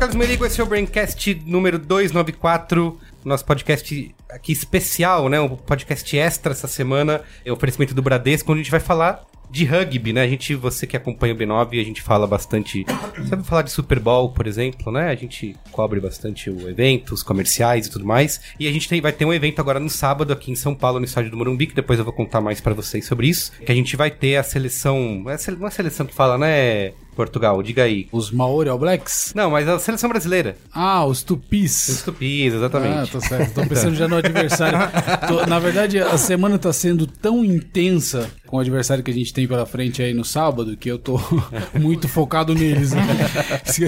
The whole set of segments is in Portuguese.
Carlos Merigo, esse é o Braincast número 294, nosso podcast aqui especial, né? Um podcast extra essa semana, é o oferecimento do Bradesco, onde a gente vai falar de rugby, né? A gente, você que acompanha o B9, a gente fala bastante, sabe falar de Super Bowl, por exemplo, né? A gente cobre bastante o evento, os comerciais e tudo mais. E a gente tem, vai ter um evento agora no sábado aqui em São Paulo, no estádio do Morumbi, que depois eu vou contar mais pra vocês sobre isso. Que a gente vai ter a seleção, é a sele- não é a seleção que fala, né? Portugal, diga aí. Os Maori All Blacks? Não, mas a seleção brasileira. Ah, os Os Tupis. tupis, exatamente. Ah, tá certo. Tô pensando já no adversário. Tô- na verdade, a semana tá sendo tão intensa com o adversário que a gente tem pela frente aí no sábado que eu tô muito focado neles. né?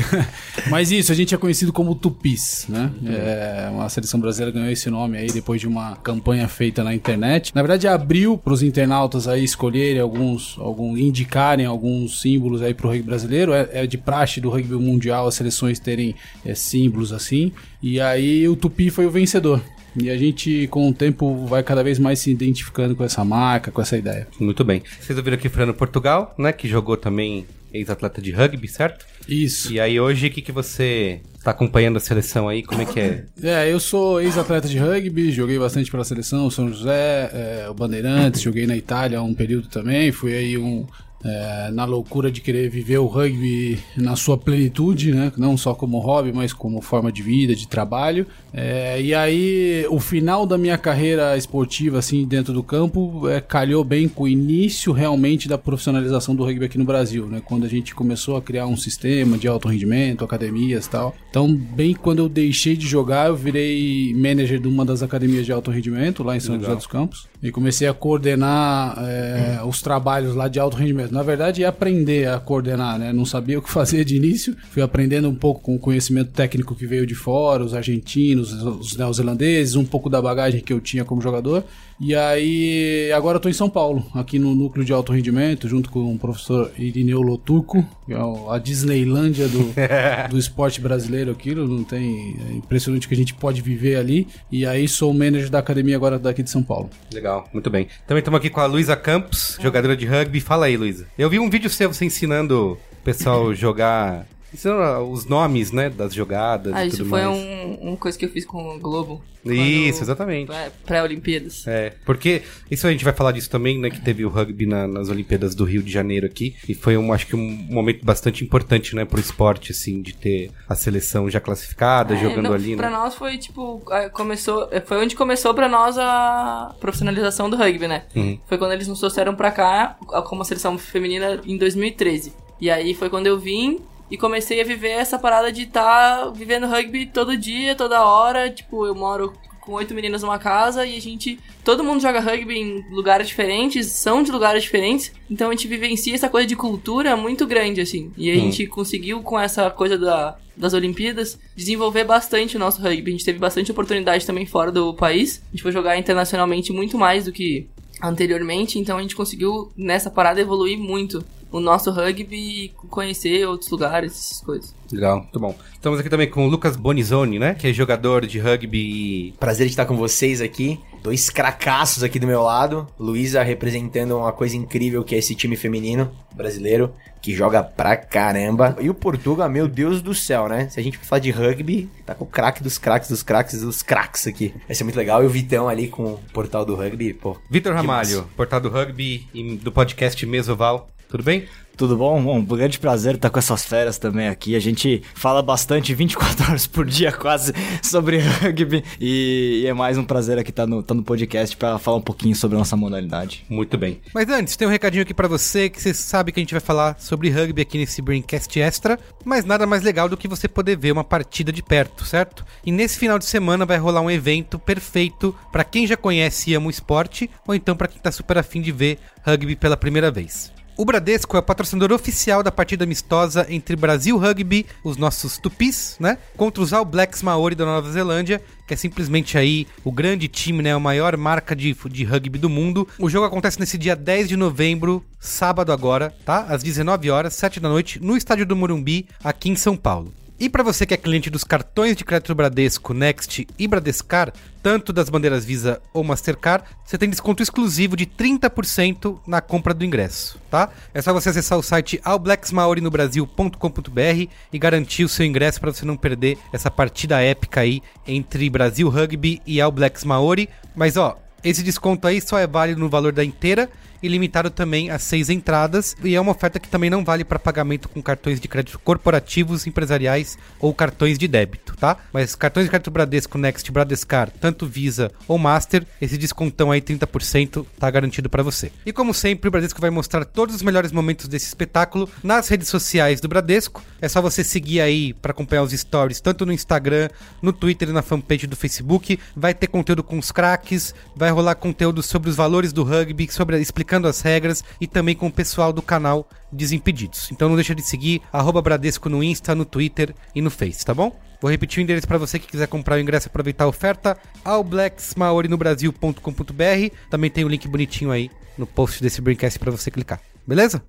Mas isso, a gente é conhecido como Tupis, né? É, uma seleção brasileira ganhou esse nome aí depois de uma campanha feita na internet. Na verdade, abriu para os internautas aí escolherem alguns, algum, indicarem alguns símbolos aí pro rugby brasileiro. É, é de praxe do rugby mundial as seleções terem é, símbolos assim. E aí o Tupi foi o vencedor. E a gente, com o tempo, vai cada vez mais se identificando com essa marca, com essa ideia. Muito bem. Vocês ouviram aqui Fernando Portugal, né? Que jogou também ex-atleta de rugby, certo? Isso. E aí hoje, o que, que você tá acompanhando a seleção aí? Como é que é? É, eu sou ex-atleta de rugby, joguei bastante pela seleção, São José, é, o Bandeirantes, joguei na Itália um período também, fui aí um. É, na loucura de querer viver o rugby na sua plenitude, né? Não só como hobby, mas como forma de vida, de trabalho. É, e aí, o final da minha carreira esportiva, assim, dentro do campo, é, calhou bem com o início realmente da profissionalização do rugby aqui no Brasil, né? Quando a gente começou a criar um sistema de alto rendimento, academias e tal. Então, bem quando eu deixei de jogar, eu virei manager de uma das academias de alto rendimento lá em São José dos Campos. E comecei a coordenar é, os trabalhos lá de alto rendimento. Na verdade, é aprender a coordenar, né? Não sabia o que fazer de início. Fui aprendendo um pouco com o conhecimento técnico que veio de fora, os argentinos, os neozelandeses, um pouco da bagagem que eu tinha como jogador. E aí, agora eu tô em São Paulo, aqui no núcleo de alto rendimento, junto com o professor Irineu Loturco, que é a Disneylândia do, do esporte brasileiro, aquilo. Não tem. É impressionante o que a gente pode viver ali. E aí, sou o manager da academia agora daqui de São Paulo. Legal, muito bem. Também estamos aqui com a Luísa Campos, jogadora de rugby. Fala aí, Luísa. Eu vi um vídeo seu você ensinando o pessoal jogar. Ensinando os nomes, né, das jogadas Ah, e isso tudo foi mais. um, uma coisa que eu fiz com o Globo. Isso, exatamente. é, Pré-Olimpíadas. É, porque isso a gente vai falar disso também, né? Que teve o rugby na- nas Olimpíadas do Rio de Janeiro aqui. E foi, um, acho que, um momento bastante importante, né, pro esporte, assim, de ter a seleção já classificada, É, jogando não, ali, Pra né? nós foi tipo. ah, Começou, foi onde começou pra nós a profissionalização do rugby, né? Uhum. Foi quando eles nos trouxeram pra cá a- como seleção feminina em 2013. E aí foi quando eu vim e comecei a viver essa parada de estar vivendo rugby todo dia, toda hora. Tipo, eu moro com oito meninas numa casa e a gente. Todo mundo joga rugby em lugares diferentes, são de lugares diferentes. Então a gente vivencia essa coisa de cultura muito grande, assim. E a gente conseguiu, com essa coisa da, das Olimpíadas, desenvolver bastante o nosso rugby. A gente teve bastante oportunidade também fora do país. A gente foi jogar internacionalmente muito mais do que anteriormente, então a gente conseguiu nessa parada evoluir muito o nosso rugby e conhecer outros lugares, essas coisas. Legal, muito bom. Estamos aqui também com o Lucas Bonizoni, né? Que é jogador de rugby e Prazer de estar com vocês aqui. Dois cracassos aqui do meu lado. Luísa representando uma coisa incrível que é esse time feminino brasileiro que joga pra caramba. E o Portugal, meu Deus do céu, né? Se a gente for falar de rugby, tá com o craque dos craques dos craques dos craques aqui. Vai ser muito legal. E o Vitão ali com o portal do rugby, pô. Vitor Ramalho, massa. portal do rugby e do podcast Mesoval. Tudo bem? Tudo bom? Bom, um grande prazer estar com essas feras também aqui. A gente fala bastante 24 horas por dia quase sobre rugby e, é mais um prazer aqui estar no, tá no podcast para falar um pouquinho sobre a nossa modalidade. Muito bem. Mas antes, tem um recadinho aqui pra você, que você sabe que a gente vai falar sobre rugby aqui nesse Braincast Extra, mas nada mais legal do que você poder ver uma partida de perto, certo? E nesse final de semana vai rolar um evento perfeito pra quem já conhece e ama o esporte, ou então pra quem tá super afim de ver rugby pela primeira vez. O Bradesco é o patrocinador oficial da partida amistosa entre Brasil Rugby, os nossos tupis, né? Contra os All Blacks Maori da Nova Zelândia, que é simplesmente aí o grande time, né? A maior marca de, de rugby do mundo. O jogo acontece nesse dia 10 de novembro, sábado agora, tá? Às 19 horas, 7 da noite, no estádio do Morumbi, aqui em São Paulo. E para você que é cliente dos cartões de crédito Bradesco, Next e Bradescar, tanto das bandeiras Visa ou Mastercard, você tem desconto exclusivo de 30% na compra do ingresso, tá? É só você acessar o site allblacksmaorinobrasil.com.br e garantir o seu ingresso para você não perder essa partida épica aí entre Brasil Rugby e All Blacks Maori. Mas ó, esse desconto aí só é válido no valor da inteira e limitado também a seis entradas. E é uma oferta que também não vale para pagamento com cartões de crédito corporativos, empresariais ou cartões de débito, tá? Mas cartões de crédito Bradesco, Next, Bradescar, tanto Visa ou Master, esse descontão aí 30% tá garantido para você. E como sempre, o Bradesco vai mostrar todos os melhores momentos desse espetáculo nas redes sociais do Bradesco. É só você seguir aí para acompanhar os stories tanto no Instagram, no Twitter e na fanpage do Facebook. Vai ter conteúdo com os craques, vai rolar conteúdo sobre os valores do rugby, sobre explicando as regras e também com o pessoal do canal Desimpedidos. Então não deixa de seguir Bradesco no Insta, no Twitter e no Face, tá bom? Vou repetir o endereço para você que quiser comprar o ingresso e aproveitar a oferta, allblacksmaorinobrasil.com.br. Também tem o um link bonitinho aí no post desse Braincast para você clicar. Beleza?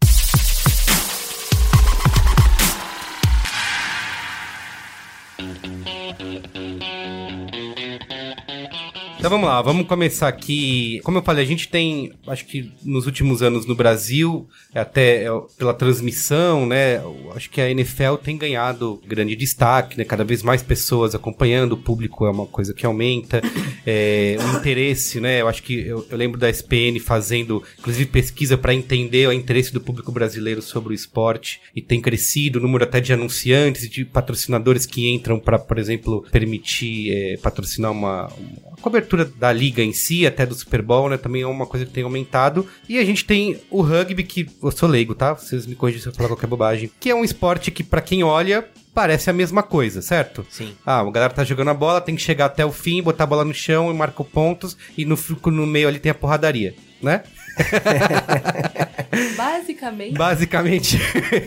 Então vamos lá, vamos começar aqui. Como eu falei, a gente tem, acho que nos últimos anos no Brasil, até pela transmissão, né? Acho que a NFL tem ganhado grande destaque, né? Cada vez mais pessoas acompanhando, o público é uma coisa que aumenta. É, o interesse, né? Eu acho que eu, eu lembro da SPN fazendo, inclusive, pesquisa para entender o interesse do público brasileiro sobre o esporte e tem crescido o número até de anunciantes e de patrocinadores que entram para, por exemplo, permitir é, patrocinar uma, uma cobertura da liga em si, até do Super Bowl, né? Também é uma coisa que tem aumentado. E a gente tem o rugby, que eu sou leigo, tá? Vocês me corrigem se eu falar qualquer bobagem. Que é um esporte que, para quem olha, parece a mesma coisa, certo? Sim. Ah, a galera tá jogando a bola, tem que chegar até o fim, botar a bola no chão e marcar pontos, e no, no meio ali tem a porradaria, né? Basicamente. Basicamente.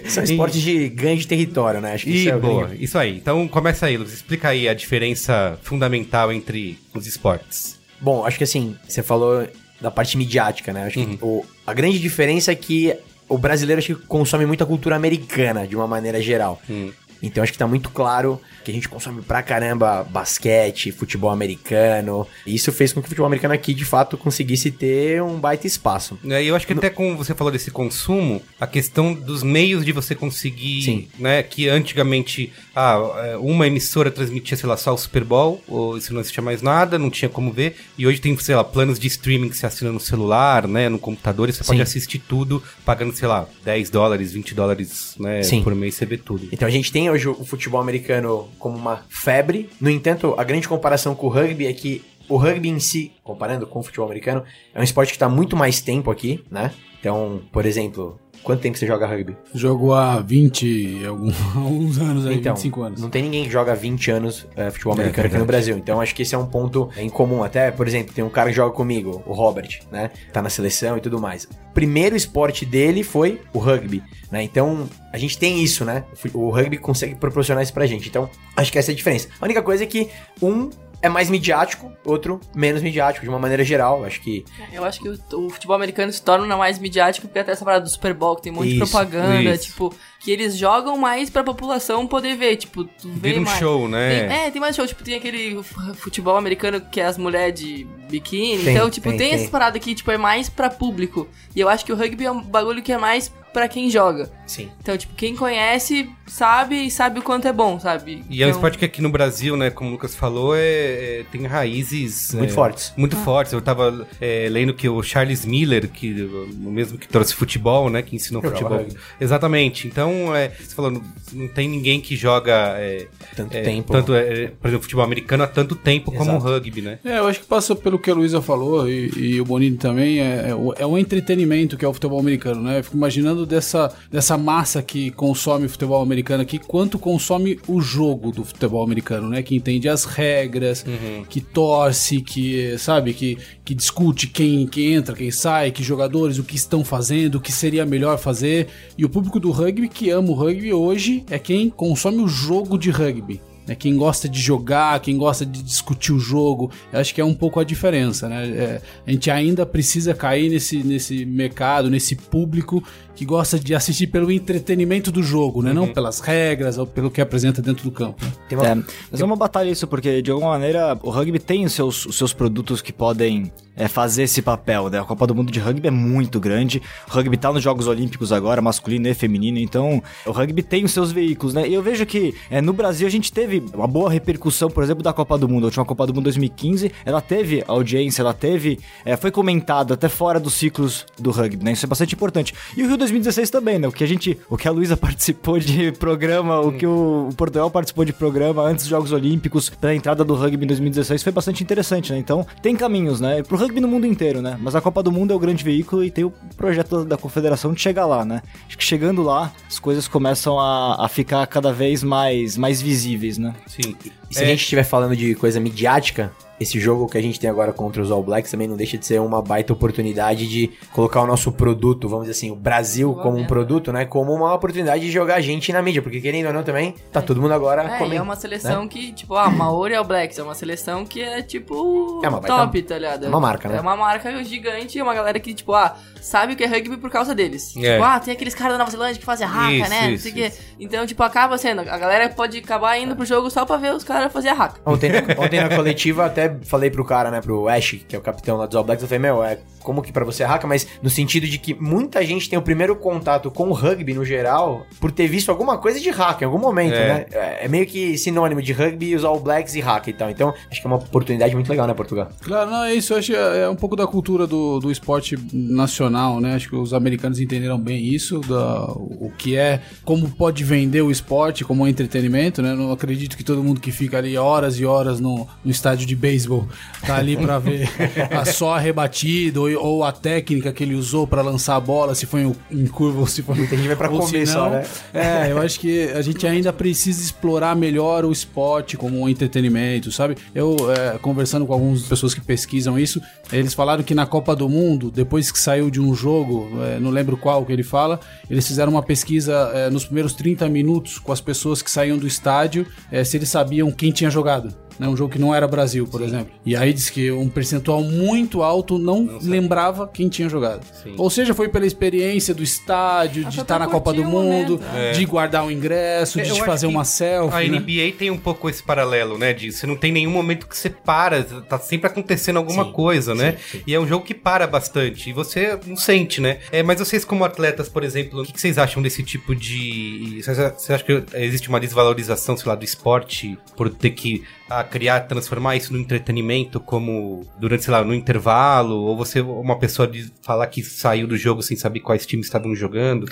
São esportes de ganho de território, né? Acho que e isso é boa, isso aí. Então começa aí, Luz. Explica aí a diferença fundamental entre os esportes. Bom, acho que assim, você falou da parte midiática, né? Acho uhum. que o, a grande diferença é que o brasileiro acho que consome muita cultura americana, de uma maneira geral. Uhum. Então acho que tá muito claro que a gente consome pra caramba basquete, futebol americano. E isso fez com que o futebol americano aqui, de fato, conseguisse ter um baita espaço. É, eu acho que no... até como você falou desse consumo, a questão dos meios de você conseguir, Sim. né, que antigamente ah, é, uma emissora transmitia, sei lá, só o Super Bowl, ou isso não existia mais nada, não tinha como ver. E hoje tem, sei lá, planos de streaming que você assina no celular, né, no computador, e você Sim. pode assistir tudo pagando, sei lá, 10 dólares, 20 dólares, né, Sim. por mês você vê tudo. Então a gente tem hoje o futebol americano como uma febre. No entanto, a grande comparação com o rugby é que o rugby em si, comparando com o futebol americano, é um esporte que está muito mais tempo aqui, né? Então, por exemplo, Quanto tempo você joga rugby? Jogo há 20, alguns, alguns anos aí, então, 25 anos. Não tem ninguém que joga 20 anos é, futebol americano é, aqui no Brasil. Então acho que esse é um ponto em comum. Até, por exemplo, tem um cara que joga comigo, o Robert, né? Tá na seleção e tudo mais. Primeiro esporte dele foi o rugby, né? Então a gente tem isso, né? O rugby consegue proporcionar isso pra gente. Então acho que essa é a diferença. A única coisa é que um é mais midiático, outro menos midiático, de uma maneira geral. Acho que. Eu acho que o, o futebol americano se torna mais midiático porque até essa parada do Super Bowl, que tem um monte isso, de propaganda, isso. tipo, que eles jogam mais pra população poder ver. Tipo, tu vê Vira um mais. show, né? Tem, é, tem mais show. Tipo, tem aquele futebol americano que é as mulheres de biquíni. Tem, então, tipo, tem, tem, tem essa parada que, tipo, é mais pra público. E eu acho que o rugby é um bagulho que é mais para quem joga. Sim. Então, tipo, quem conhece sabe e sabe o quanto é bom, sabe? E então... é um esporte que aqui no Brasil, né, como o Lucas falou, é, é tem raízes muito é, fortes. Muito ah. fortes. Eu tava é, lendo que o Charles Miller, que o mesmo que trouxe futebol, né, que ensinou Eu futebol. Exatamente. Então, é, você falou, não, não, tem ninguém que joga é, tanto tempo. Tanto, por exemplo, futebol americano há tanto tempo Exato. como o rugby, né? É, eu acho que passa pelo que a Luísa falou e, e, o Bonini também, é, é, o, é o entretenimento que é o futebol americano, né? Eu fico imaginando dessa, dessa massa que consome futebol americano americano aqui, quanto consome o jogo do futebol americano, né? Que entende as regras, que torce, que, sabe, que, que discute quem, quem entra, quem sai, que jogadores, o que estão fazendo, o que seria melhor fazer. E o público do rugby que ama o rugby hoje é quem consome o jogo de rugby. Né, quem gosta de jogar, quem gosta de discutir o jogo, eu acho que é um pouco a diferença, né? É, a gente ainda precisa cair nesse, nesse mercado, nesse público que gosta de assistir pelo entretenimento do jogo, né? Não pelas regras ou pelo que apresenta dentro do campo. Tem uma- É, mas é uma batalha isso, porque de alguma maneira o rugby tem os seus, os seus produtos que podem é, fazer esse papel, né? A Copa do Mundo de Rugby é muito grande, o rugby tá nos Jogos Olímpicos agora, masculino e feminino, então o rugby tem os seus veículos, né? E eu vejo que é, no Brasil a gente teve uma boa repercussão, por exemplo, da Copa do Mundo. A última Copa do Mundo 2015, ela teve audiência, ela teve. é, foi comentado até fora dos ciclos do rugby, né? Isso é bastante importante. E o Rio 2016 também, né? O que a gente. O que a Luísa participou de programa, o que o, o Portugal participou de programa antes dos Jogos Olímpicos, da entrada do rugby em 2016, foi bastante interessante, né? Então, tem caminhos, né? Pro rugby no mundo inteiro, né? Mas a Copa do Mundo é o grande veículo e tem o projeto da, da confederação de chegar lá, né? Acho que chegando lá, as coisas começam a, a ficar cada vez mais, mais visíveis, né? Sim. E se a gente estiver falando de coisa midiática, esse jogo que a gente tem agora contra os All Blacks também não deixa de ser uma baita oportunidade de colocar o nosso produto, vamos dizer assim, o Brasil Boa como um mesmo. produto, né? Como uma oportunidade de jogar a gente na mídia, porque querendo ou não também, tá todo mundo agora É, e comendo. é uma seleção que, tipo, ah, Maori All Blacks, é uma seleção que é, tipo, É uma baita- top, tá ligado? é uma marca, né? É uma marca gigante e é uma galera que, tipo, ah, sabe o que é rugby por causa deles. É. Tipo, ah, tem aqueles caras da Nova Zelândia que fazem raca, Isso, né? Não isso, sei o quê. Então, tipo, acaba sendo, a galera pode acabar indo pro jogo só pra ver os caras fazer a raca. Ontem, ontem na coletiva até falei pro cara, né, pro Ash, que é o capitão lá dos All Blacks, eu falei, meu, é como que pra você é hacker, mas no sentido de que muita gente tem o primeiro contato com o rugby no geral por ter visto alguma coisa de hack em algum momento, É. né? É é meio que sinônimo de rugby e os All Blacks e hack e tal. Então, acho que é uma oportunidade muito legal, né, Portugal? Claro, não, é isso. Eu acho que é um pouco da cultura do, do esporte nacional, né? Acho que os americanos entenderam bem isso, da, o que é, como pode vender o esporte como entretenimento, né? Não acredito que todo mundo que fica ali horas e horas no, no estádio de beisebol tá ali pra ver a só a rebatida ou, ou a técnica que ele usou pra lançar a bola, se foi em, curva ou se foi... Muita gente vai pra comer só, né? É, eu acho que a gente ainda precisa explorar melhor o esporte como um entretenimento, sabe? Eu, é, conversando com algumas pessoas que pesquisam isso, eles falaram que na Copa do Mundo, depois que saiu de um jogo, é, não lembro qual que ele fala, eles fizeram uma pesquisa é, nos primeiros 30 minutos com as pessoas que saíam do estádio, é, se eles sabiam quem tinha jogado. Né, um jogo que não era Brasil, por exemplo. E aí diz que um percentual muito alto não, lembrava quem tinha jogado. Sim. Ou seja, foi pela experiência do estádio, de Até estar na Copa do Mundo, momento. de guardar o ingresso, É, de fazer uma selfie. A né? NBA tem um pouco esse paralelo, né? De você não tem nenhum momento que você para, tá sempre acontecendo alguma Sim, coisa, né? sim, sim. E é um jogo que para bastante. E você não sente, né? É, mas vocês, como atletas, por exemplo, o que vocês acham desse tipo de. Vocês acham que existe uma desvalorização, sei lá, do esporte por ter que ah, criar, transformar isso no entretenimento, como durante, sei lá, no intervalo? Ou você, uma pessoa de falar que saiu do jogo sem saber quais times estavam jogando?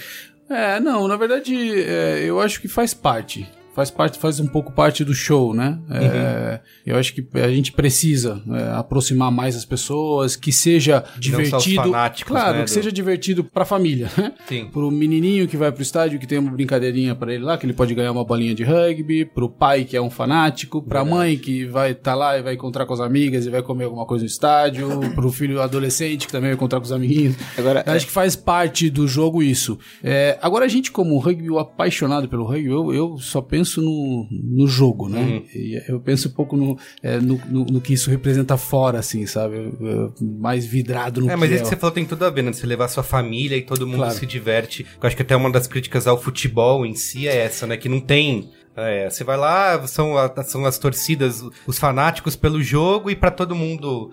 É, não, na verdade, é, eu acho que faz parte. Faz parte, faz um pouco parte do show, né? É, Eu acho que a gente precisa é, aproximar mais as pessoas, que seja divertido. claro, né, que do- seja divertido pra família. Sim. Pro menininho que vai pro estádio, que tem uma brincadeirinha pra ele lá, que ele pode ganhar uma bolinha de rugby, pro pai que é um fanático, pra mãe que vai estar tá lá e vai encontrar com as amigas e vai comer alguma coisa no estádio, pro filho adolescente que também vai encontrar com os amiguinhos. Agora, Eu acho que faz parte do jogo isso. É, agora, a gente, como rugby, o apaixonado pelo rugby, eu, eu só penso no, no jogo, né? Uhum. E eu penso um pouco no, é, no, no- no que isso representa fora, assim, sabe? Eu- eu- mais vidrado no É, mas que isso que você falou tem tudo a ver, né? Você levar sua família e todo mundo Claro. se diverte. Eu acho que até uma das críticas ao futebol em si é essa, né? Que não tem. É, você vai lá, são, são as torcidas, os fanáticos pelo jogo e pra todo mundo.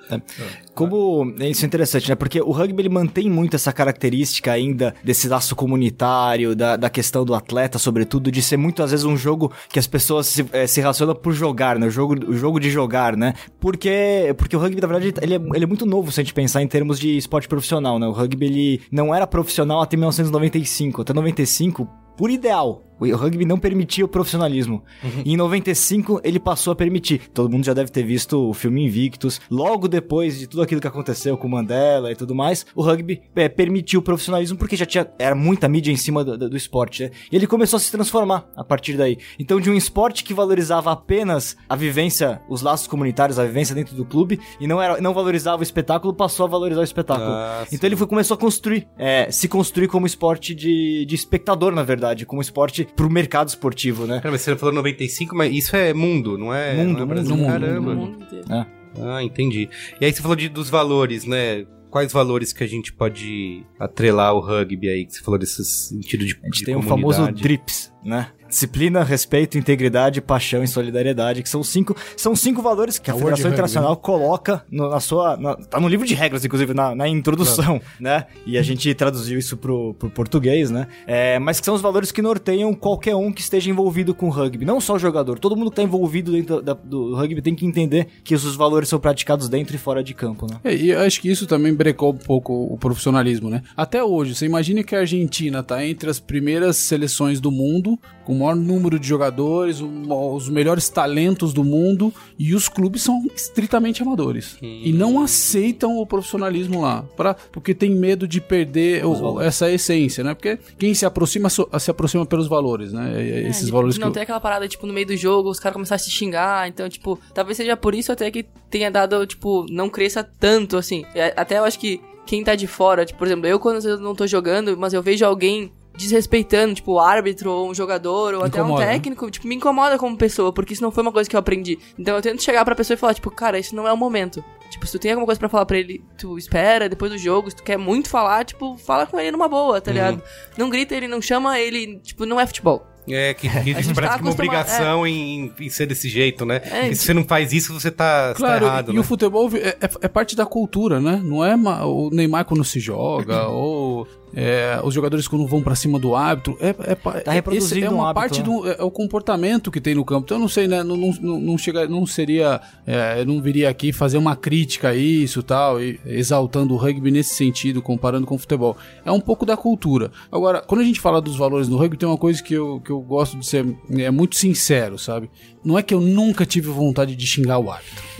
Como isso é interessante, né? Porque o rugby ele mantém muito essa característica ainda desse laço comunitário, da, da questão do atleta, sobretudo, de ser muito às vezes um jogo que as pessoas se, eh, se relacionam por jogar, né? O jogo, o jogo de jogar, né? Porque, porque o rugby, na verdade, ele é, ele é muito novo se a gente pensar em termos de esporte profissional, né? O rugby ele não era profissional até 1995. Até 95, por ideal. O rugby não permitia o profissionalismo. E em 95 ele passou a permitir. Todo mundo já deve ter visto o filme Invictus. Logo depois de tudo aquilo que aconteceu com Mandela e tudo mais, o rugby é, permitiu o profissionalismo porque já tinha era muita mídia em cima do, do- do esporte. Né? E ele começou a se transformar a partir daí. Então de um esporte que valorizava apenas a vivência, os laços comunitários, a vivência dentro do clube e não era não valorizava o espetáculo, passou a valorizar o espetáculo. Ah, então ele foi, começou a construir, é, se construir como esporte de, de espectador, na verdade, como esporte pro mercado esportivo, né? Cara, mas você falou 95, mas isso é mundo, não é? Mundo, não é Brasil. mundo, Caramba. No mundo inteiro. Ah, entendi. E aí você falou de, dos valores, né? Quais valores que a gente pode atrelar ao rugby aí? Que você falou desse sentido de A gente de tem o famoso comunidade. DRIPS, né? Disciplina, respeito, integridade, paixão e solidariedade, que são cinco, são cinco valores que a É o World Federação Rugby, Internacional coloca no- na sua. na- tá no livro de regras, inclusive, na, na introdução, né? E a gente traduziu isso pro, pro português, né? É, mas que são os valores que norteiam qualquer um que esteja envolvido com o rugby. Não só o jogador, todo mundo que tá envolvido dentro da- do rugby tem que entender que esses valores são praticados dentro e fora de campo, né? É, e eu acho que isso também brecou um pouco o profissionalismo, né? Até hoje, você imagina que a Argentina tá entre as primeiras seleções do mundo, com maior número de jogadores, os melhores talentos do mundo, e os clubes são estritamente amadores. E não aceitam o profissionalismo lá, pra, porque tem medo de perder o- essa essência, né? Porque quem se aproxima, so- se aproxima pelos valores, né? E Esses É, valores não que... tem aquela parada, tipo, no meio do jogo, os caras começaram a se xingar, então, tipo, talvez seja por isso até que tenha dado, tipo, não cresça tanto, assim. É, Até eu acho que quem tá de fora, tipo, por exemplo, eu quando eu não tô jogando, mas eu vejo alguém desrespeitando, tipo, o árbitro, ou um jogador, ou até um Incomoda, né? técnico, tipo, me incomoda como pessoa, porque isso não foi uma coisa que eu aprendi. Então eu tento chegar pra pessoa e falar, tipo, cara, isso não é o momento. Tipo, se tu tem alguma coisa pra falar pra ele, tu espera depois do jogo, se tu quer muito falar, tipo, fala com ele numa boa, Uhum. tá ligado? Não grita ele, não chama ele, tipo, não é futebol. É, que, que gente parece tá que uma obrigação em, em ser desse jeito, né? É, e se você não faz isso, você tá, você tá Claro, errado, e, né? o futebol é, é- é parte da cultura, né? Não é ma- o Neymar quando se joga, ou é, os jogadores quando vão pra cima do árbitro. É, é, Tá reproduzindo esse é um uma hábito, parte né? do. É, é o comportamento que tem no campo. Então eu não sei, né? Não, não, não, não chega, não seria. é, eu não viria aqui fazer uma crítica a isso tal, e exaltando o rugby nesse sentido, comparando com o futebol. É um pouco da cultura. Agora, quando a gente fala dos valores no rugby, tem uma coisa que eu, que eu gosto de ser é, muito sincero, sabe? Não é que eu nunca tive vontade de xingar o árbitro.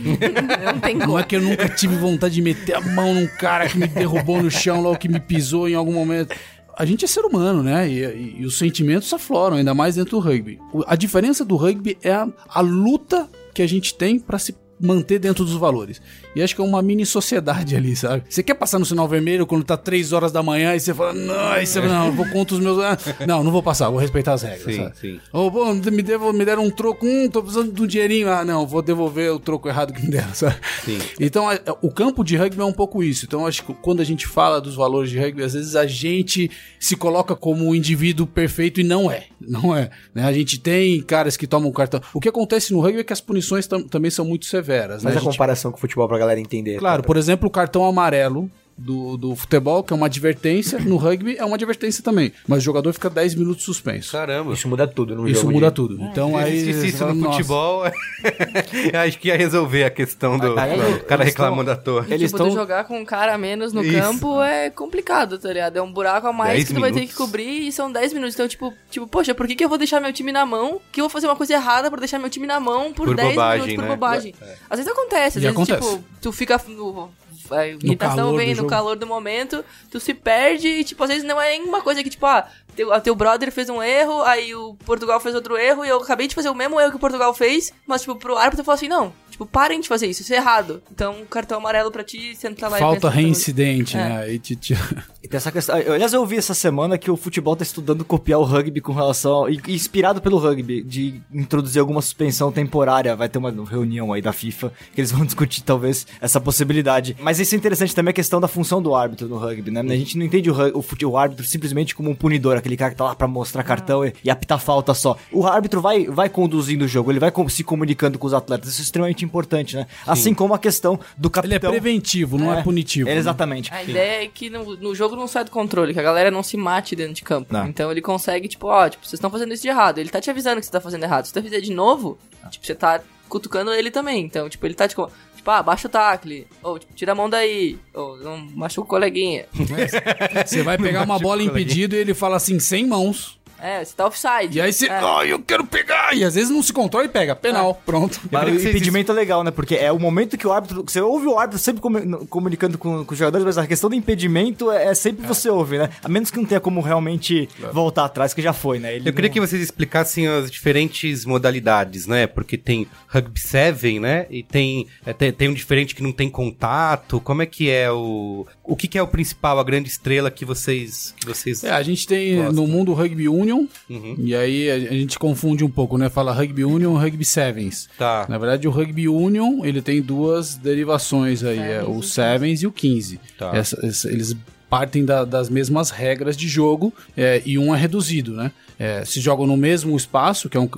Não tem Não é que eu nunca tive vontade de meter a mão num cara que me derrubou no chão ou que me pisou em algum momento. A gente é ser humano, né? E, e- e os sentimentos afloram, ainda mais dentro do rugby. A diferença do rugby é a, a luta que a gente tem pra se manter dentro dos valores. E acho que é uma mini sociedade ali, sabe? Você quer passar no sinal vermelho quando tá 3 horas da manhã e você fala, não, aí você, não, eu vou contra os meus. ah, Não, não vou passar, vou respeitar as regras. Sim, sabe? sim. Ô, pô, me, devo, me deram um troco, hum, tô precisando de um dinheirinho. Ah, não, vou devolver o troco errado que me deram, sabe? Sim. Então, a- o campo de rugby é um pouco isso. Então, acho que quando a gente fala dos valores de rugby, às vezes a gente se coloca como um indivíduo perfeito e não é. Não é. né? A gente tem caras que tomam cartão. O que acontece no rugby é que as punições tam- também são muito severas. Né? Faz a A gente- comparação com o futebol pra galera entender. Claro, por exemplo, o cartão amarelo do, do futebol, que é uma advertência, no rugby é uma advertência também. Mas o jogador fica 10 minutos suspenso. Caramba. Isso muda tudo no Isso jogo. muda de- tudo. Então Se aí. você isso no "Nossa". futebol, acho que ia resolver a questão do, Aí, do cara reclamando à toa. Eles tipo, estão jogar com um cara a menos no Isso. campo é complicado, tá ligado? É um buraco a mais que tu vai ter minutos. que cobrir e são 10 minutos. Então, tipo, tipo, poxa, por que, que eu vou deixar meu time na mão? Que eu vou fazer uma coisa errada pra deixar meu time na mão por, Por 10 bobagem, minutos por né? bobagem. Às vezes acontece, às E vezes, acontece. tipo, tu fica no. A irritação calor vem no calor do momento, tu se perde e, tipo, às vezes não é nenhuma coisa que, tipo, ah, teu, a teu brother fez um erro, aí o Portugal fez outro erro e eu acabei de fazer o mesmo erro que o Portugal fez, mas, tipo, pro árbitro eu falo assim, não, tipo, parem de fazer isso, isso é errado. Então, cartão amarelo pra ti, senta lá e Falta pensa, reincidente, É. né? Aí te, te... E tem essa questão. eu- Aliás, eu ouvi essa semana que o futebol tá estudando copiar o rugby com relação. e- Inspirado pelo rugby, de introduzir alguma suspensão temporária. Vai ter uma reunião aí da FIFA que eles vão discutir, talvez, essa possibilidade. Mas isso é interessante também a questão da função do árbitro no rugby, né? A gente não entende o, o, fute- o árbitro simplesmente como um punidor, aquele cara que tá lá pra mostrar cartão e, e apitar falta só. O árbitro vai, vai conduzindo o jogo, ele vai com- se comunicando com os atletas. Isso é extremamente importante, né? Assim como a questão do Ele é capitão. preventivo, não é, punitivo. É, né? exatamente. A ideia é que no, no jogo não sai do controle, que a galera não se mate dentro de campo. Não. Então ele consegue, tipo, ó, tipo, vocês estão fazendo isso de errado. Ele tá te avisando que você tá fazendo errado. Se tu fizer de novo, tipo, você tá cutucando ele também. Então, tipo, ele tá tipo, tipo, ah, baixa o tacle. Ou, tipo, tira a mão daí. Ou não machuca o coleguinha. Você vai pegar uma bola impedido e ele fala assim, sem mãos. É, você tá offside. E aí você, É. ai, eu quero pegar! E às vezes não se controla e pega. Penal, pronto. Mas queria o impedimento é legal, né? Porque é o momento que o árbitro. Você ouve o árbitro sempre comu- comunicando com, com os jogadores, mas a questão do impedimento é, é sempre você ouve, né? A menos que não tenha como realmente voltar atrás, que já foi, né? Ele Eu queria não- que vocês explicassem as diferentes modalidades, né? Porque tem Rugby 7, né? E tem, é, tem, tem um diferente que não tem contato. Como é que é o... O que, que é o principal, a grande estrela que vocês... Que vocês... É, a gente tem Gosto. no mundo Rugby Union, Uhum. e aí a, a gente confunde um pouco, né? Fala Rugby Union e Rugby Sevens. Tá. Na verdade, o Rugby Union, ele tem duas derivações aí, é o Sevens e o 15. Tá. Essa- essa- eles partem da- das mesmas regras de jogo é, e um é reduzido, né? É, se jogam no mesmo espaço, que é um-